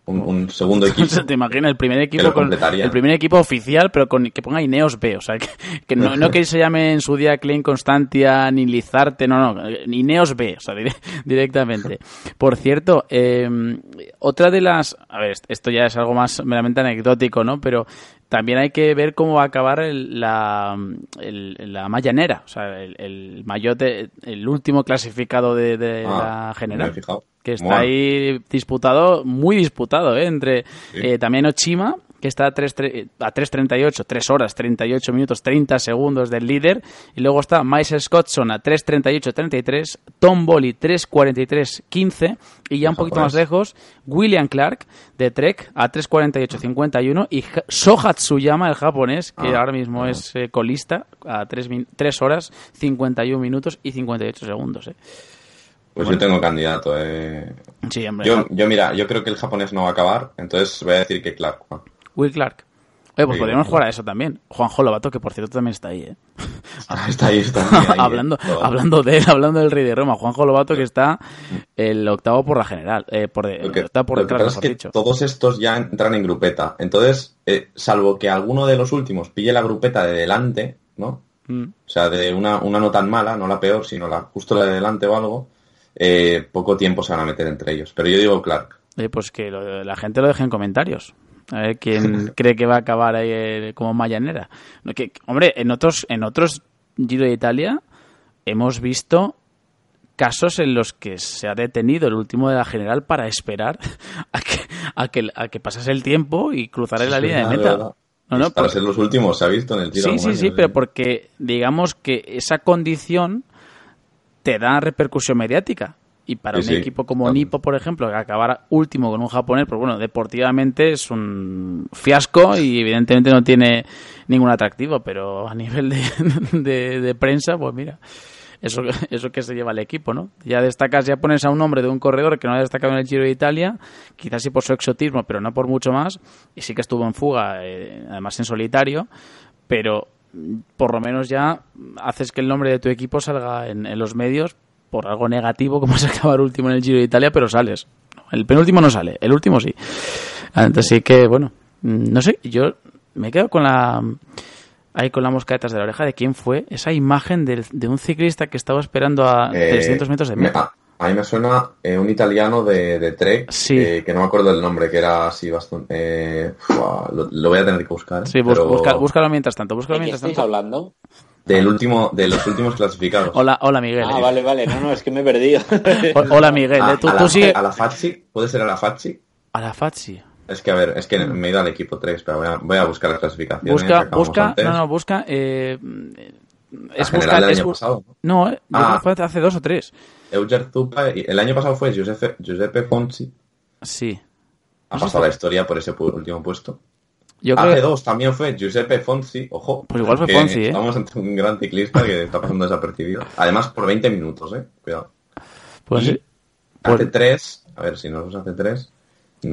Un, un segundo equipo. ¿Te imaginas el primer equipo con el primer equipo oficial, pero con que ponga Ineos B, o sea, que, que no, no que se llame en su día Klein Constantia ni Lizarte, no, no, Ineos B, o sea, dire- directamente. Por cierto, eh, otra de las, a ver, esto ya es algo más meramente anecdótico, ¿no? Pero también hay que ver cómo va a acabar el- la, el- la mallanera, o sea, el, el mayote, el último clasificado de, de Ah, la me general he fijado. Que está Bueno. ahí disputado, muy disputado, ¿eh? entre eh, también Ochima, que está a 3 tre- a 3.38, 3 horas, 38 minutos, 30 segundos del líder, y luego está Miles Scottson a 3.38, 33, Tom Bolly 3.43, 15, y ya un poquito más lejos, William Clark de Trek a 3.48, 51, y Soha Tsuyama, el japonés, que Ah, ahora mismo ah. es eh, colista, a 3, 3 horas, 51 minutos y 58 segundos. ¿eh? Pues yo tengo candidato, eh. Sí, hombre. Yo, yo, mira, yo creo que el japonés no va a acabar, entonces voy a decir que Clark. Juan. Will Clark. Oye, pues Sí, podríamos jugar a eso también. Juanjo Lobato, que por cierto también está ahí, ¿eh? Está ahí, está ahí, ahí, hablando, hablando de él, hablando del Rey de Roma. Juanjo Lobato, que está el octavo por la general. Eh, por de, que, octavo por detrás, es que dicho. todos estos ya entran en grupeta. Entonces, eh, salvo que alguno de los últimos pille la grupeta de delante, ¿no? Mm. O sea, de una, una no tan mala, no la peor, sino la justo la de delante o algo, eh, poco tiempo se van a meter entre ellos. Pero yo digo Clark. Oye, pues que lo- la gente lo deje en comentarios. A ver quién cree que va a acabar ahí eh, como Mayanera. No, que, hombre, en otros, en otros Giro de Italia hemos visto casos en los que se ha detenido el último de la general para esperar a que, a que, a que pasase el tiempo y cruzar la línea de meta. verdad. No, no, Para ser los últimos, se ha visto en el tiro. Sí, sí, año, sí, pero porque digamos que esa condición te da repercusión mediática. Y para Sí, un sí, equipo como. Nipo, por ejemplo, que acabar último con un japonés, pues bueno, deportivamente es un fiasco y evidentemente no tiene ningún atractivo, pero a nivel de, de- de prensa, pues mira, eso, eso que se lleva el equipo, ¿no? Ya destacas, ya pones a un nombre de un corredor que no ha destacado en el Giro de Italia, quizás sí por su exotismo, pero no por mucho más, y sí que estuvo en fuga, eh, además en solitario, pero por lo menos ya haces que el nombre de tu equipo salga en, en los medios por algo negativo como es acabar último en el Giro de Italia, pero sales. El penúltimo no sale, el último sí. Entonces sí que, bueno, mm, no sé, yo me quedo con la ahí con la mosca detrás de la oreja de quién fue esa imagen del- de un ciclista que estaba esperando a Eh, 300 metros de me- meta. A, mí me suena eh, un italiano de, de Trek, Sí. eh, que no me acuerdo el nombre, que era así bastante... eh, lo, lo voy a tener que buscar. Sí, bus- pero busca- búscalo mientras tanto, búscalo ¿De qué mientras estáis tanto. hablando? Del último, de los últimos clasificados. Hola, hola Miguel. Ah, vale, vale. No, no, es que me he perdido. O- Hola Miguel, a, eh, tú, a tú la, sigue a la Facci, ¿puede ser a la Facci? a la. Es que, a ver, es que me he ido al equipo 3, pero voy a, voy a buscar las clasificaciones. Busca, busca, antes. no, no, busca. Eh, La es general buscar, del es año pasado. No, eh, yo Ah. fue hace dos o tres. Euger Zupa, y el año pasado fue Giuseppe, Giuseppe Fonsi. Sí. Ha No pasado la historia por ese último puesto. Yo creo Hace dos también fue Giuseppe Fonsi, ojo. Pues igual fue que Fonsi, ¿eh? Estamos ante un gran ciclista que está pasando desapercibido. Además, por 20 minutos, eh. Cuidado. pues Y sí. Pues- hace tres, a ver si nos hace tres.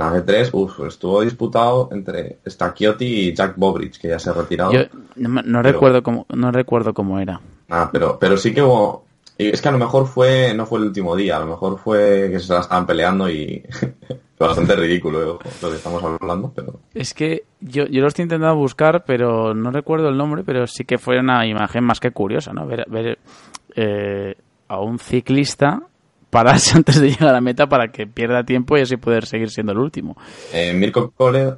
Hace tres, uff, estuvo disputado entre Stacchiotti y Jack Bobridge, que ya se ha retirado. Yo no, me- no Pero- recuerdo cómo, no recuerdo cómo era. Ah, pero, pero sí que hubo. Es que a lo mejor fue, no fue el último día, a lo mejor fue que se la estaban peleando y bastante ridículo eh, lo que estamos hablando, pero Es que yo, yo lo estoy intentando buscar, pero no recuerdo el nombre, pero sí que fue una imagen más que curiosa, ¿no? Ver, ver eh, a un ciclista pararse antes de llegar a la meta para que pierda tiempo y así poder seguir siendo el último. eh, Mirko Cole,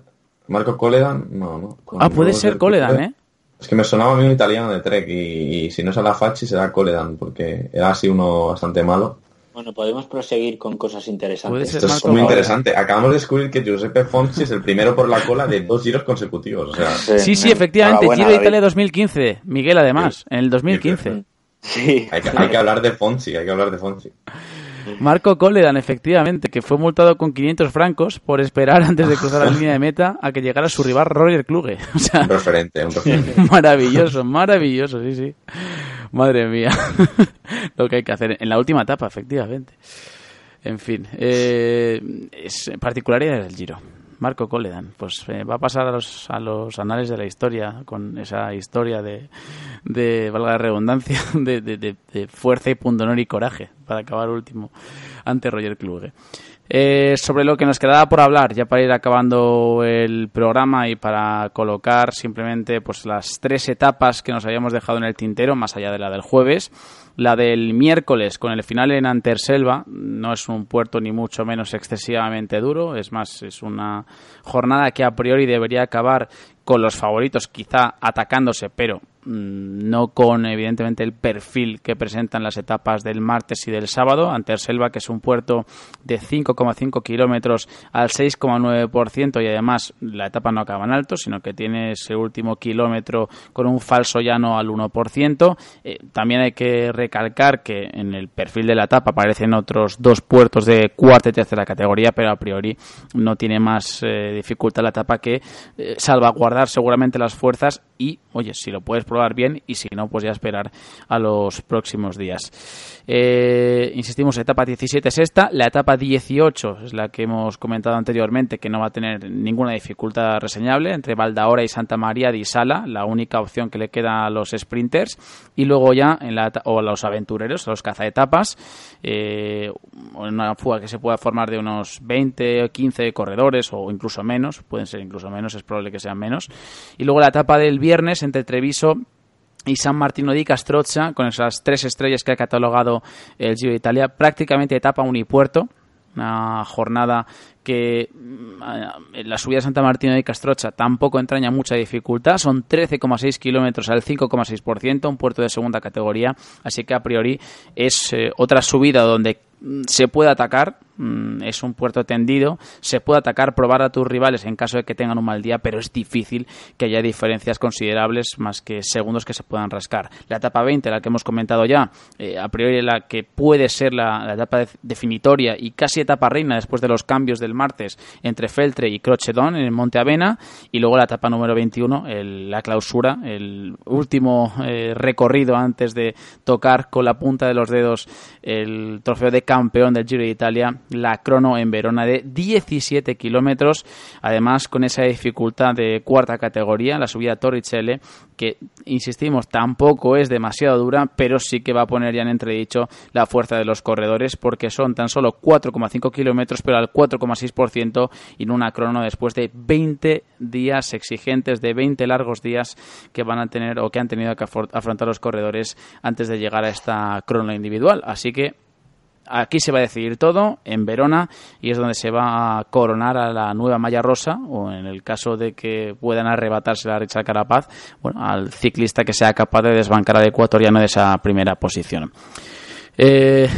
Marco Coledan, no, no. Ah, puede ser Coledan, ¿eh? Es que me sonaba a mí un italiano de Trek y, y si no es a la Facci será Coledan, porque era así uno bastante malo. Bueno, podemos proseguir con cosas interesantes. Esto es muy interesante. Acabamos de descubrir que Giuseppe Fonsi es el primero por la cola de dos giros consecutivos. O sea, Sí, sí, efectivamente, Giro de. Italia 2015. Miguel, además, en el 2015. Sí. hay que, hay que hablar de Fonsi, hay que hablar de Fonsi. Marco Coledan, efectivamente, que fue multado con 500 francos por esperar antes de cruzar la línea de meta a que llegara su rival Roger Kluge. O sea, Un referente, un referente. maravilloso, maravilloso, sí, sí. Madre mía, lo que hay que hacer en la última etapa, efectivamente. En fin, eh, es particularidad del Giro. Marco Coledan, pues eh, va a pasar a los, a los anales de la historia con esa historia de, de valga la redundancia, de, de- de- fuerza y pundonor y coraje para acabar último ante Roger Kluge. Eh, sobre lo que nos quedaba por hablar, ya para ir acabando el programa y para colocar simplemente pues las tres etapas que nos habíamos dejado en el tintero, más allá de la del jueves. La del miércoles con el final en Anterselva no es un puerto ni mucho menos excesivamente duro, es más, es una jornada que a priori debería acabar con los favoritos quizá atacándose, pero no con evidentemente el perfil que presentan las etapas del martes y del sábado. Anterselva, que es un puerto de 5,5 kilómetros al 6,9% y además la etapa no acaba en alto, sino que tiene ese último kilómetro con un falso llano al 1%. Eh, también hay que recalcar que en el perfil de la etapa aparecen otros dos puertos de cuarta y tercera categoría, pero a priori no tiene más eh, dificultad la etapa que eh, salvaguardar seguramente las fuerzas y, oye, si lo puedes probar bien y si no, pues ya esperar a los próximos días. Eh, insistimos, etapa 17 es esta, la etapa 18 es la que hemos comentado anteriormente, que no va a tener ninguna dificultad reseñable entre Valdaora y Santa María de Isala, la única opción que le queda a los sprinters, y luego ya en la, o a los aventureros, a los cazaetapas, eh, una fuga que se pueda formar de unos 20 o 15 corredores o incluso menos, pueden ser incluso menos, es probable que sean menos. Y luego la etapa del viernes entre Treviso y San Martino di Castrozza, con esas tres estrellas que ha catalogado el Giro de Italia, prácticamente etapa unipuerto, una jornada que mm, la subida de Santa Martina de Castrocha tampoco entraña mucha dificultad, son 13,6 kilómetros al 5,6%, un puerto de segunda categoría, así que a priori es eh, otra subida donde mm, se puede atacar, es un puerto tendido, se puede atacar, probar a tus rivales en caso de que tengan un mal día, pero es difícil que haya diferencias considerables más que segundos que se puedan rascar. La etapa 20, la que hemos comentado ya, eh, a priori la que puede ser la, etapa de- definitoria y casi etapa reina después de los cambios del martes entre Feltre y Crocedón en el Monte Avena y luego la etapa número 21, el- la clausura, el último eh, recorrido antes de tocar con la punta de los dedos el trofeo de campeón del Giro de Italia, la crono en Verona de 17 kilómetros, además con esa dificultad de cuarta categoría, la subida a Torricelli, que insistimos tampoco es demasiado dura, pero sí que va a poner ya en entredicho la fuerza de los corredores, porque son tan solo 4,5 kilómetros, pero al 4,6% y en una crono después de 20 días exigentes, de 20 largos días que van a tener o que han tenido que afrontar los corredores antes de llegar a esta crono individual. Así que Aquí se va a decidir todo, en Verona, y es donde se va a coronar a la nueva malla rosa, o en el caso de que puedan arrebatarse a Richard Carapaz, bueno, al ciclista que sea capaz de desbancar al ecuatoriano de esa primera posición. Eh,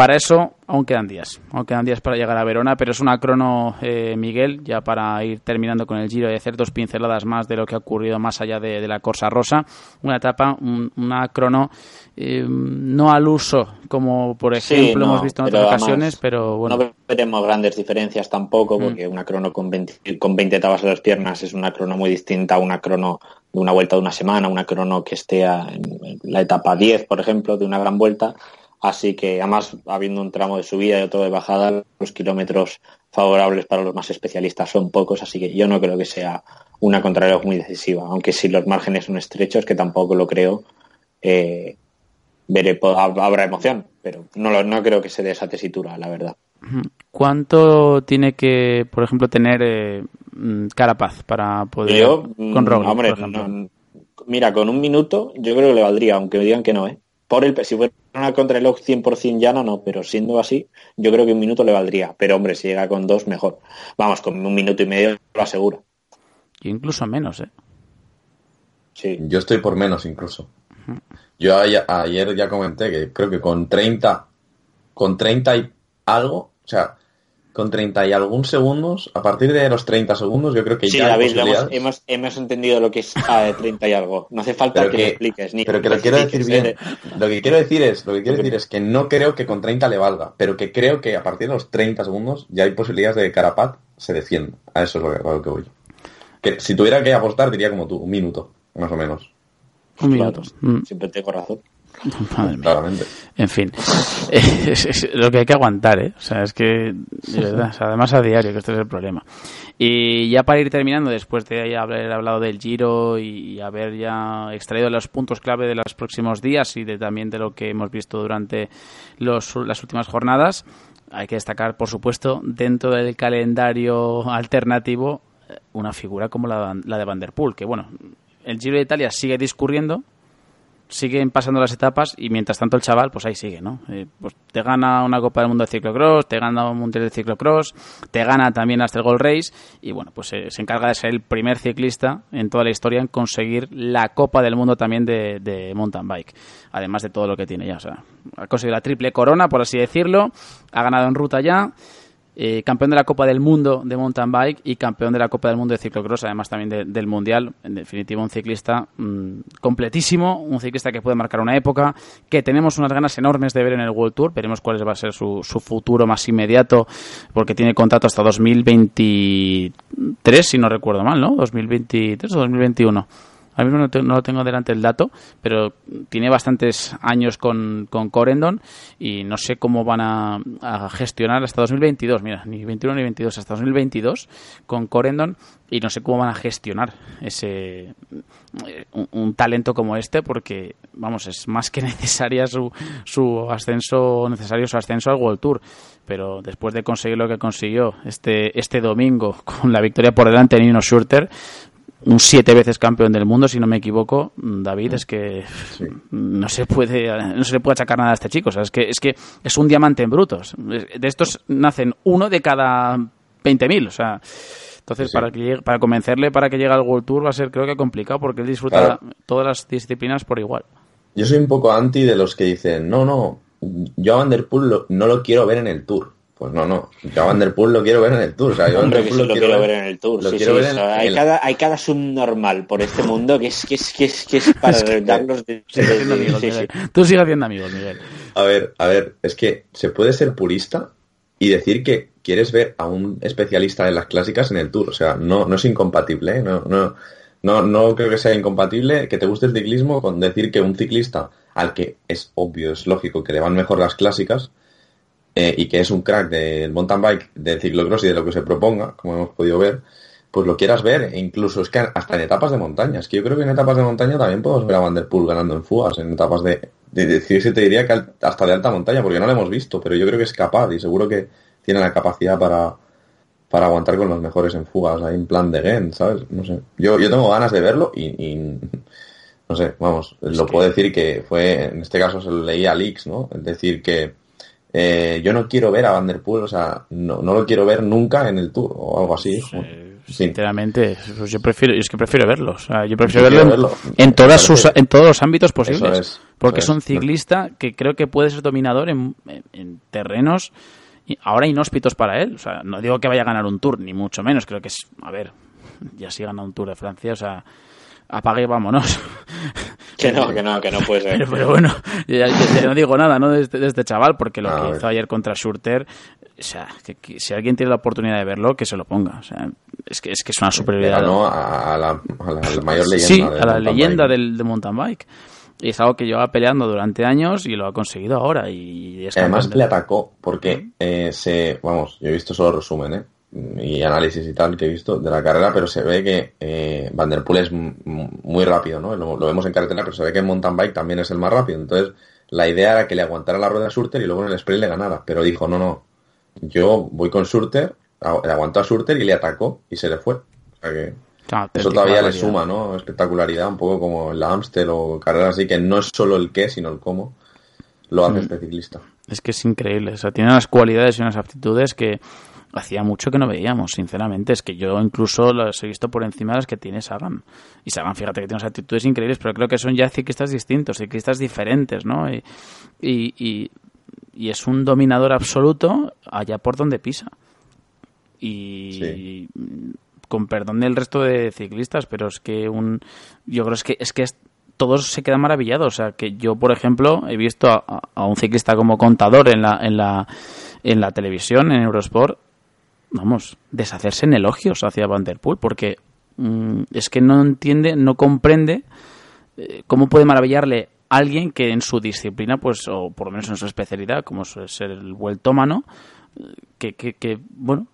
para eso aún quedan días, aún quedan días para llegar a Verona, pero es una crono, eh, Miguel, ya para ir terminando con el giro y hacer dos pinceladas más de lo que ha ocurrido más allá de, de la Corsa Rosa, una etapa, un- una crono eh, no al uso, como por Sí, ejemplo no, hemos visto en otras además ocasiones, pero bueno. No veremos grandes diferencias tampoco, Mm. porque una crono con 20, con 20 etapas en las piernas es una crono muy distinta a una crono de una vuelta de una semana, una crono que esté a- en la etapa 10, por ejemplo, de una gran vuelta. Así que, además, habiendo un tramo de subida y otro de bajada, los kilómetros favorables para los más especialistas son pocos, así que yo no creo que sea una contrarreloj muy decisiva, aunque si los márgenes son estrechos, que tampoco lo creo, eh, veré, habrá emoción, pero no, lo- no creo que se dé esa tesitura, la verdad. ¿Cuánto tiene que, por ejemplo, tener eh, mm, Carapaz para poder Yo, con mm, Roglic, hombre, por ejemplo? no- mira, con un minuto yo creo que le valdría, aunque me digan que no, ¿eh? Por el, si fuera una contrarreloj 100% llana, no, pero siendo así, yo creo que un minuto le valdría. Pero hombre, si llega con dos, mejor. Vamos, con un minuto y medio lo aseguro. Y incluso menos, ¿eh? Sí. Yo estoy por menos incluso. Yo ayer ya comenté que creo que con 30, con 30 y algo, o sea, con con 30 y algún segundos, a partir de los 30 segundos, yo creo que Sí, ya David, hemos, hemos, hemos entendido lo que es ah, 30 y algo. No hace falta pero que, que, lo expliques. Ni pero que que lo quiero decir bien. ¿eh? Lo que quiero decir es, lo que quiero decir es que no creo que con 30 le valga, pero que creo que a partir de los 30 segundos ya hay posibilidades de que Carapat se defienda. A eso es lo que, a lo que voy. Que si tuviera que apostar diría como tú, un minuto, más o menos, Un minuto. Claro, Mm, Siempre tengo razón. madre mía. claramente. En fin, es, es lo que hay que aguantar, ¿eh? O sea, es que, de verdad, o sea, además a diario, que este es el problema. Y ya para ir terminando, después de haber hablado del Giro y haber ya extraído los puntos clave de los próximos días y de, también de lo que hemos visto durante los, las últimas jornadas, hay que destacar, por supuesto, dentro del calendario alternativo, eh, una figura como la, la de Van der Poel, que bueno, el Giro de Italia sigue discurriendo, siguen pasando las etapas y mientras tanto el chaval pues ahí sigue, ¿no? Eh, pues te gana una Copa del Mundo de Ciclocross, te gana un Mundial de Ciclocross, te gana también hasta el Gold Race y bueno, pues eh, se encarga de ser el primer ciclista en toda la historia en conseguir la Copa del Mundo también de, de mountain bike, además de todo lo que tiene ya, o sea, ha conseguido la triple corona, por así decirlo, ha ganado en ruta ya, eh, campeón de la Copa del Mundo de mountain bike y campeón de la Copa del Mundo de ciclocross, además también de- del Mundial. En definitiva, un ciclista mm, completísimo, un ciclista que puede marcar una época, que tenemos unas ganas enormes de ver en el World Tour. Veremos cuál va a ser su, su futuro más inmediato, porque tiene contrato hasta 2023, si no recuerdo mal, ¿no? 2023 o 2021. Ahora mismo no, te- no lo tengo delante el dato, pero tiene bastantes años con, con Corendon y no sé cómo van a, gestionar hasta 2022. Mira, ni 21 ni 22, hasta 2022 con Corendon y no sé cómo van a gestionar ese eh, un, un talento como este porque vamos es más que necesaria su, su ascenso necesario su ascenso al World Tour pero después de conseguir lo que consiguió este este domingo con la victoria por delante de Nino Schurter un siete veces campeón del mundo, si no me equivoco, David, es que no se puede no se le puede achacar nada a este chico. O sea, es que es que es un diamante en brutos. De estos nacen uno de cada 20.000, o sea, entonces Sí, para que llegue- para convencerle para que llegue al World Tour va a ser creo que complicado porque él disfruta Claro. todas las disciplinas por igual. Yo soy un poco anti de los que dicen, no, no, yo a Van der Poel lo- no lo quiero ver en el Tour. Pues no, no, yo a Van der Poel lo quiero ver en el Tour. O sea, yo Hombre, que sí lo quiero ver en el tour. Sí, sí, en- hay, en- cada, hay cada subnormal por este mundo que es que es que es, que es para darlos de, de- de- amigos, sí, sí. Miguel. Tú sigues haciendo amigos, Miguel. A ver, a ver, es que se puede ser purista y decir que quieres ver a un especialista en las clásicas en el Tour. O sea, no, no es incompatible, ¿eh? no, no, no, no creo que sea incompatible que te guste el ciclismo con decir que un ciclista al que es obvio, es lógico que le van mejor las clásicas eh, y que es un crack del mountain bike, del ciclocross y de lo que se proponga, como hemos podido ver, pues lo quieras ver, e incluso es que hasta en etapas de montaña. Es que yo creo que en etapas de montaña también podemos ver a Van der Poel ganando en fugas, en etapas de, de, te diría que hasta de alta montaña, porque no lo hemos visto, pero yo creo que es capaz y seguro que tiene la capacidad para, para aguantar con los mejores en fugas, ahí en plan de Gent, ¿sabes? No sé. Yo, yo tengo ganas de verlo y, y no sé, vamos, lo que- puedo decir que fue, en este caso se lo leí a Leaks, ¿no? Es decir, que eh, yo no quiero ver a Van der Poel, o sea, no, no lo quiero ver nunca en el Tour o algo así. Eh, Sí. Sinceramente, pues yo prefiero, es que prefiero verlo. O sea, yo prefiero Yo verlo, en- verlo. en todas sus, en todos los ámbitos posibles. Es, porque es un ciclista que creo que puede ser dominador en, en- en terrenos y- ahora inhóspitos para él. O sea, no digo que vaya a ganar un tour, ni mucho menos. Creo que es, a ver, ya si gana un tour de Francia, o sea, apague y vámonos. Que no, que no, que no puede ser. Pero, pero bueno, ya- ya- ya no digo nada, ¿no? De este, de este chaval, porque lo A que ver. hizo ayer contra Schurter, o sea, que, que si alguien tiene la oportunidad de verlo, que se lo ponga. O sea, es que es, que es una superioridad. a, a la, a la- a la mayor leyenda. Sí, del a la mountain leyenda bike. del de mountain bike. Y es algo que llevaba peleando durante años y lo ha conseguido ahora. Y es Además le atacó porque eh, se, vamos, yo he visto solo resumen, ¿eh? Y análisis y tal que he visto de la carrera, pero se ve que eh, Van der Poel es muy rápido, ¿no? Lo, lo vemos en carretera, pero se ve que en mountain bike también es el más rápido. Entonces, la idea era que le aguantara la rueda a Surter y luego en el sprint le ganara. Pero dijo, no, no, yo voy con Surter, le aguantó a Surter y le atacó y se le fue. O sea que Claro, eso todavía le suma, ¿no? Espectacularidad, un poco como en la Amstel o carreras así, que no es solo el qué, sino el cómo lo hace este ciclista. Es que es increíble. O sea, tiene unas cualidades y unas aptitudes que hacía mucho que no veíamos, sinceramente. Es que yo incluso las he visto por encima de las que tiene Sagan. Y Sagan, fíjate que tiene unas actitudes increíbles, pero creo que son ya ciclistas distintos, ciclistas diferentes, ¿no? Y, y, y- y es un dominador absoluto allá por donde pisa. y con perdón del resto de ciclistas, pero es que un yo creo es que es que todos se quedan maravillados, o sea, que yo por ejemplo he visto a, un ciclista como contador en la en la en la televisión en Eurosport vamos, deshacerse en elogios hacia Van Der Poel porque mm, es que no entiende, no comprende eh, cómo puede maravillarle alguien que en su disciplina, pues, o por lo menos en su especialidad, como suele ser el vueltómano, que, que, que bueno,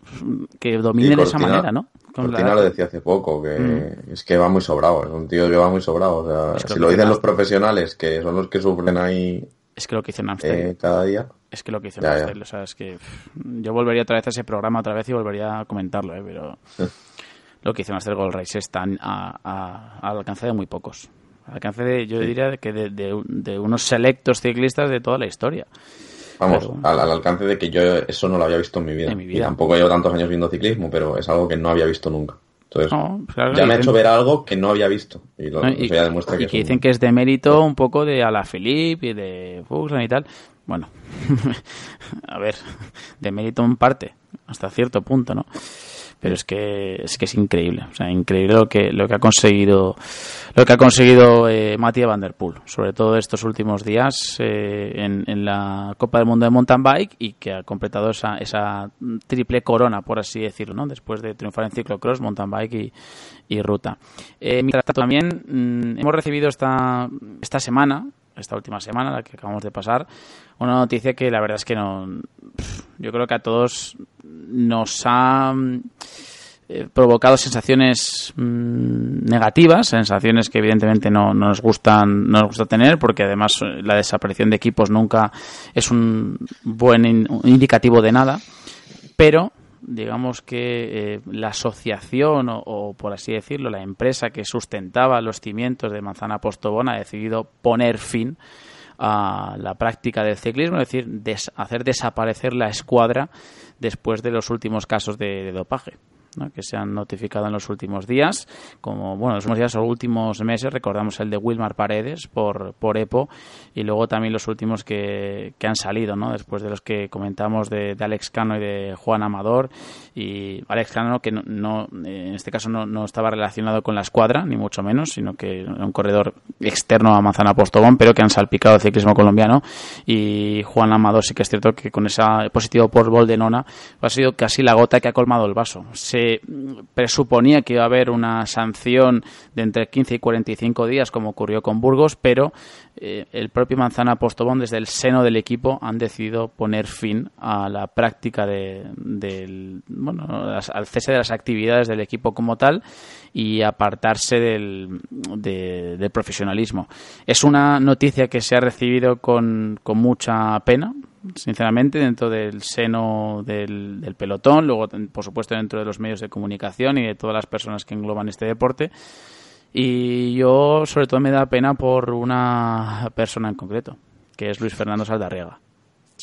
que domine de esa manera, ¿no? Cortina lo decía hace poco, que mm. es que va muy sobrado, es un tío que va muy sobrado. O sea, si lo dicen los profesionales, que son los que sufren ahí. Es que lo que hizo en Amsterdam. Eh, cada día. Es que lo que hizo en Amsterdam, o sea, es que yo volvería otra vez a ese programa otra vez y volvería a comentarlo, ¿eh? pero lo que hizo en Amsterdam Gold Race está a, al alcance de muy pocos alcance de, yo diría que de, unos selectos ciclistas de toda la historia. Vamos, al, alcance de que yo eso no lo había visto en mi vida. Y tampoco llevo tantos años viendo ciclismo, pero es algo que no había visto nunca. Entonces, ya me ha hecho ver algo que no había visto. Y, lo, ya demuestra que, dicen que es de mérito un poco de Alaphilippe y de Fuchs y tal. Bueno, a ver, de mérito en parte, hasta cierto punto, ¿no? pero es que es que es increíble, o sea, increíble lo que lo que ha conseguido lo que ha conseguido eh, Matías sobre todo estos últimos días eh, en, la Copa del Mundo de Mountain Bike y que ha completado esa, esa triple corona, por así decirlo, ¿no? después de triunfar en ciclocross, mountain bike y, ruta. Eh, mientras también mm, hemos recibido esta, esta semana esta última semana, la que acabamos de pasar, una noticia que la verdad es que no. Yo creo que a todos nos ha eh, provocado sensaciones mm, negativas, sensaciones que evidentemente no, nos gustan, no nos gusta tener, porque además eh, la desaparición de equipos nunca es un buen indicativo de nada, pero digamos que eh, la asociación o, por así decirlo, la empresa que sustentaba los cimientos de Manzana Postobón ha decidido poner fin a la práctica del ciclismo, es decir, hacer desaparecer la escuadra después de los últimos casos de dopaje que se han notificado en los últimos días, como bueno, los últimos días o últimos meses, recordamos el de Wilmar Paredes por, por EPO y luego también los últimos que, que han salido, ¿no? después de los que comentamos de, Alex Cano y de Juan Amador y Alex Cano que no, en este caso no, no, estaba relacionado con la escuadra, ni mucho menos, sino que era un corredor externo a Manzana Postobón, pero que han salpicado el ciclismo colombiano y Juan Amador sí que es cierto que con ese positivo por Boldenona ha sido casi la gota que ha colmado el vaso. Se presuponía que iba a haber una sanción de entre 15 y 45 días, como ocurrió con Burgos, pero eh, el propio Manzana Postobón, desde el seno del equipo, han decidido poner fin a la práctica de, del, bueno, al cese de las actividades del equipo como tal y apartarse del, del profesionalismo. Es una noticia que se ha recibido con, con mucha pena, sinceramente, dentro del seno del, pelotón, luego, por supuesto, dentro de los medios de comunicación y de todas las personas que engloban este deporte. Y yo, sobre todo, me da pena por una persona en concreto, que es Luis Fernando Saldarriaga.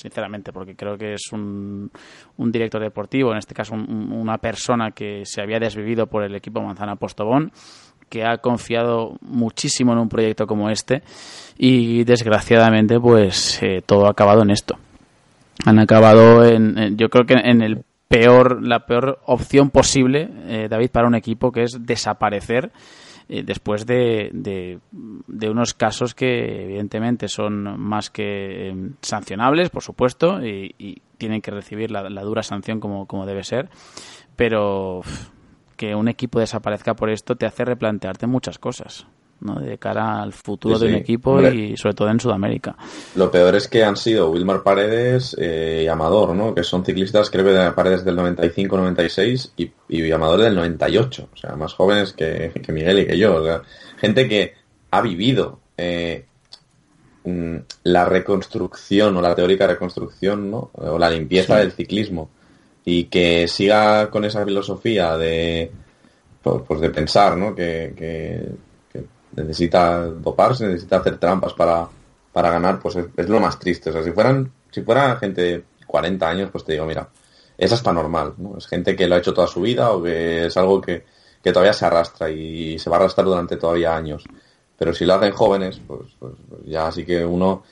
Sinceramente, porque creo que es un, un director deportivo, en este caso una persona que se había desvivido por el equipo Manzana Postobón, que ha confiado muchísimo en un proyecto como este y desgraciadamente pues eh, todo ha acabado en esto. Han acabado en, yo creo que en el peor la peor opción posible eh, David para un equipo que es desaparecer eh, después de, de, unos casos que evidentemente son más que eh, sancionables por supuesto y, tienen que recibir la, dura sanción como, como debe ser pero que un equipo desaparezca por esto te hace replantearte muchas cosas de cara al futuro de un equipo y sobre todo en Sudamérica. Lo peor es que han sido Wilmar Paredes eh, y Amador, ¿no? que son ciclistas creo que Paredes del 95-96 y, y Amador del 98, o sea, más jóvenes que, Miguel y que yo. gente que ha vivido eh, la reconstrucción o la teórica reconstrucción ¿no? o la limpieza del ciclismo y que siga con esa filosofía de pues, pues de pensar ¿no? que necesita doparse, necesita hacer trampas para, para ganar, pues es, lo más triste. O sea, si fueran, si fuera gente de 40 años, pues te digo, mira, es para normal, ¿no? Es gente que lo ha hecho toda su vida o que es algo que, que todavía se arrastra y se va a arrastrar durante todavía años. Pero si lo hacen jóvenes, pues, pues, pues ya así que uno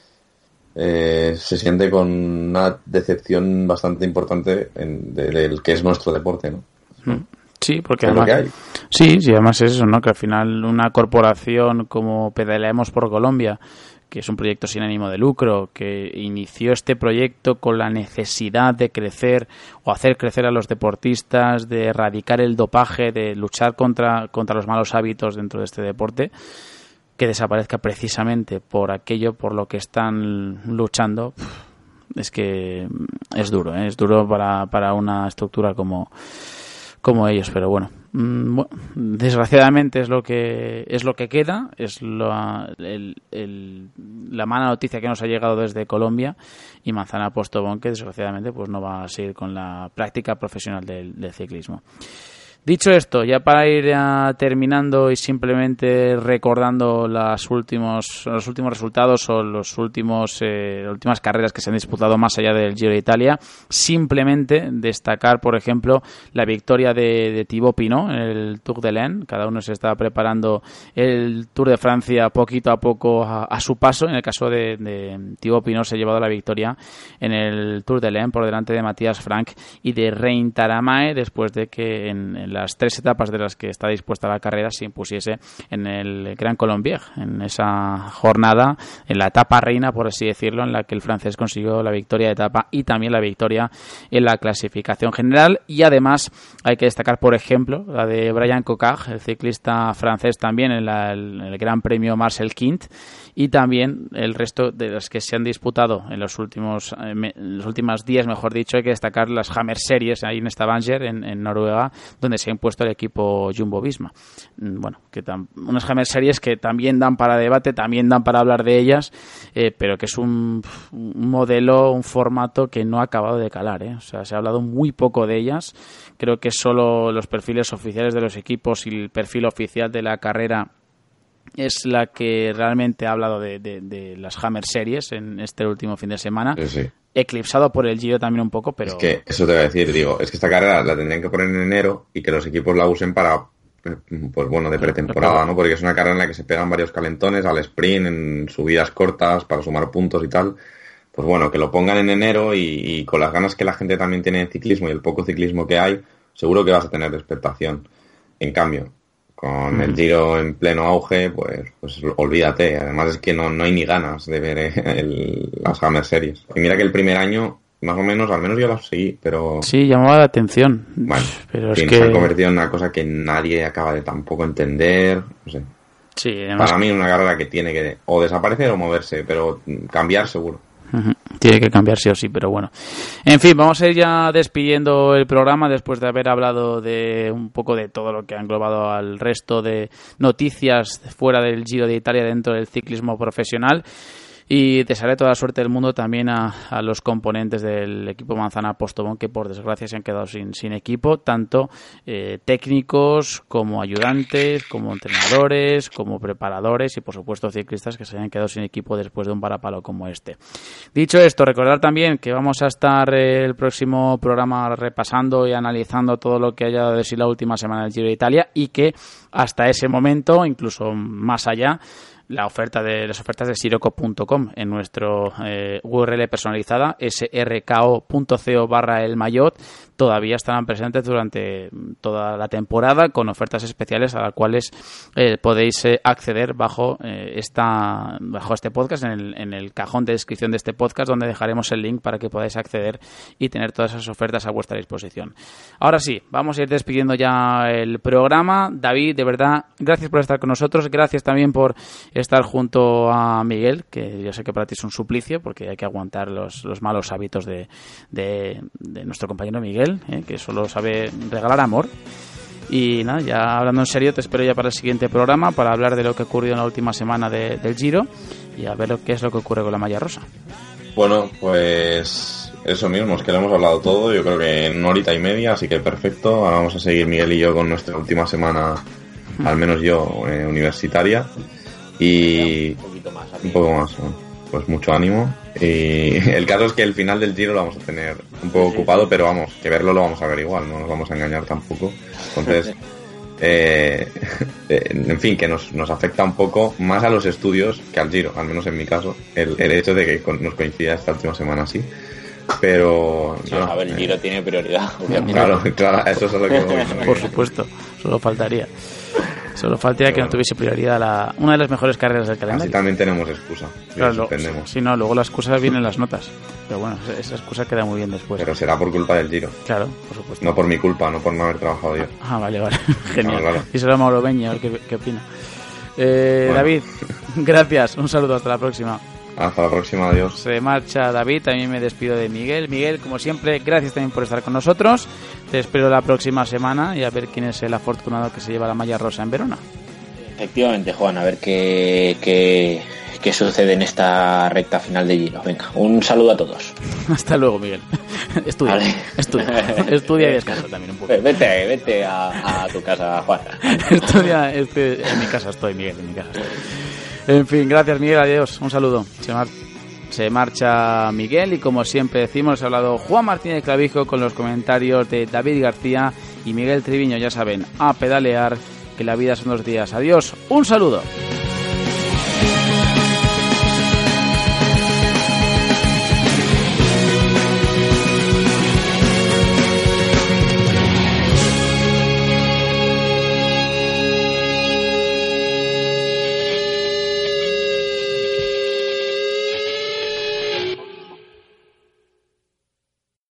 eh, se siente con una decepción bastante importante en, del que es nuestro deporte, ¿no? Mm. Sí, porque además, sí, sí, además es eso, ¿no? Que al final una corporación como Pedaleamos por Colombia, que es un proyecto sin ánimo de lucro, que inició este proyecto con la necesidad de crecer o hacer crecer a los deportistas, de erradicar el dopaje, de luchar contra, contra los malos hábitos dentro de este deporte, que desaparezca precisamente por aquello por lo que están luchando, es que es duro, ¿eh? es duro para, para una estructura como como ellos, pero bueno, mm, desgraciadamente es lo que es lo que queda, es la, la mala noticia que nos ha llegado desde Colombia y Manzana Postobón que desgraciadamente pues no va a seguir con la práctica profesional del ciclismo. Dicho esto, ya para ir terminando y simplemente recordando los últimos, los últimos resultados o los últimos, eh, las últimas carreras que se han disputado más allá del Giro de Italia, simplemente destacar, por ejemplo, la victoria de, de Thibaut Pinot en el Tour de l'Ain. Cada uno se está preparando el Tour de Francia poquito a poco a, su paso. En el caso de, de Thibaut Pinot se ha llevado la victoria en el Tour de l'Ain por delante de Matías Frank y de Rein Taramae después de que en las tres etapas de las que está dispuesta la carrera se impusiese en el Gran Colombier, en esa jornada, en la etapa reina, por así decirlo, en la que el francés consiguió la victoria de etapa y también la victoria en la clasificación general. Y además hay que destacar, por ejemplo, la de Brian Cocard, el ciclista francés también en, el Gran Premio Marcel Quint y también el resto de las que se han disputado en los últimos eh, los últimos días, mejor dicho, hay que destacar las Hammer Series ahí en Stavanger, en, en Noruega, donde se ha impuesto el equipo Jumbo Visma. Mm, bueno, que unas Hammer Series que también dan para debate, también dan para hablar de ellas, eh, pero que es un, modelo, un formato que no ha acabado de calar. ¿eh? O sea, se ha hablado muy poco de ellas. Creo que solo los perfiles oficiales de los equipos y el perfil oficial de la carrera es la que realmente ha hablado de, las Hammer Series en este último fin de semana. Eclipsado por el Giro también un poco, pero... Es que eso te voy a decir, digo, es que esta carrera la tendrían que poner en enero y que los equipos la usen para, pues bueno, de pretemporada, ¿no? Porque es una carrera en la que se pegan varios calentones al sprint, en subidas cortas para sumar puntos y tal. Pues bueno, que lo pongan en enero y, y con las ganas que la gente también tiene en ciclismo y el poco ciclismo que hay, seguro que vas a tener expectación. En cambio, con el Giro en pleno auge, pues, pues olvídate. Además es que no, no hay ni ganas de ver eh, el, las Hammer Series. Y mira que el primer año, más o menos, al menos yo las seguí, pero... Sí, llamaba la atención. Bueno, pero es que... se ha convertido en una cosa que nadie acaba de tampoco entender. No sé. Sí, Para mí una carrera que tiene que o desaparecer o moverse, pero cambiar seguro. Tiene que cambiar sí o sí, pero bueno. En fin, vamos a ir ya despidiendo el programa después de haber hablado de un poco de todo lo que ha englobado al resto de noticias fuera del Giro de Italia dentro del ciclismo profesional. Y desearé toda la suerte del mundo también a, los componentes del equipo Manzana Postobón, que por desgracia se han quedado sin, sin equipo, tanto eh, técnicos como ayudantes, como entrenadores, como preparadores y por supuesto ciclistas que se hayan quedado sin equipo después de un parapalo como este. Dicho esto, recordar también que vamos a estar eh, el próximo programa repasando y analizando todo lo que haya de sí la última semana del Giro de Italia y que hasta ese momento, incluso más allá, la oferta de las ofertas de siroco.com en nuestro eh, URL personalizada srko.co barra el mayot todavía estarán presentes durante toda la temporada con ofertas especiales a las cuales eh, podéis eh, acceder bajo esta bajo este podcast en el, en el cajón de descripción de este podcast donde dejaremos el link para que podáis acceder y tener todas esas ofertas a vuestra disposición. Ahora sí vamos a ir despidiendo ya el programa. David de verdad gracias por estar con nosotros. Gracias también por estar junto a Miguel, que yo sé que para ti es un suplicio porque hay que aguantar los, los malos hábitos de, de, nuestro compañero Miguel, ¿eh? que solo sabe regalar amor. Y nada, ya hablando en serio, te espero ya para el siguiente programa para hablar de lo que ocurrió en la última semana del Giro y a ver lo que es lo que ocurre con la malla rosa. Bueno, pues eso mismo, es que lo hemos hablado todo, yo creo que en una horita y media, así que perfecto. Ahora vamos a seguir Miguel y yo con nuestra última semana, al menos yo, eh, universitaria. Y un poco más, pues mucho ánimo. Y el caso es que el final del giro lo vamos a tener un poco ocupado, pero vamos, que verlo lo vamos a ver igual, no nos vamos a engañar tampoco. Entonces, eh, en fin, que nos, nos afecta un poco más a los estudios que al Giro, al menos en mi caso, el, el hecho de que nos coincida esta última semana así. Pero. Sí, no, a ver, el eh, Giro tiene prioridad, obviamente. Claro, claro, eso es lo que voy. ¿no? Por supuesto, solo faltaría. Solo faltaría que no bueno. tuviese prioridad la, una de las mejores carreras del Así calendario. también tenemos excusa. Claro, si no, luego la excusa viene en las notas. Pero bueno, esa- excusa queda muy bien después. Pero será por culpa del Giro. Claro, por supuesto. No por mi culpa, no por no haber trabajado yo. Ah, vale, vale. Genial. Claro, claro. Y será Mauro Beña, a ver qué, qué opina. Eh, Bueno. David, gracias. Un saludo, hasta la próxima. Hasta la próxima, adiós. Se marcha David, también me despido de Miguel. Miguel, como siempre, gracias también por estar con nosotros. Te espero la próxima semana y a ver quién es el afortunado que se lleva la malla rosa en Verona. Efectivamente, Juan, a ver qué, qué, qué sucede en esta recta final de Giro. Venga, un saludo a todos. Hasta luego, Miguel. Estudia, Vale. estudia, estudia y descansa también un poco. Vete, vete a, a tu casa, Juan. Estudia, este- en mi casa estoy, Miguel, en mi casa estoy. En fin, gracias Miguel, adiós, un saludo. Se, mar- se marcha Miguel y como siempre decimos, ha hablado Juan Martínez Clavijo con los comentarios de David García y Miguel Triviño, ya saben, a pedalear, que la vida son dos días. Adiós, un saludo.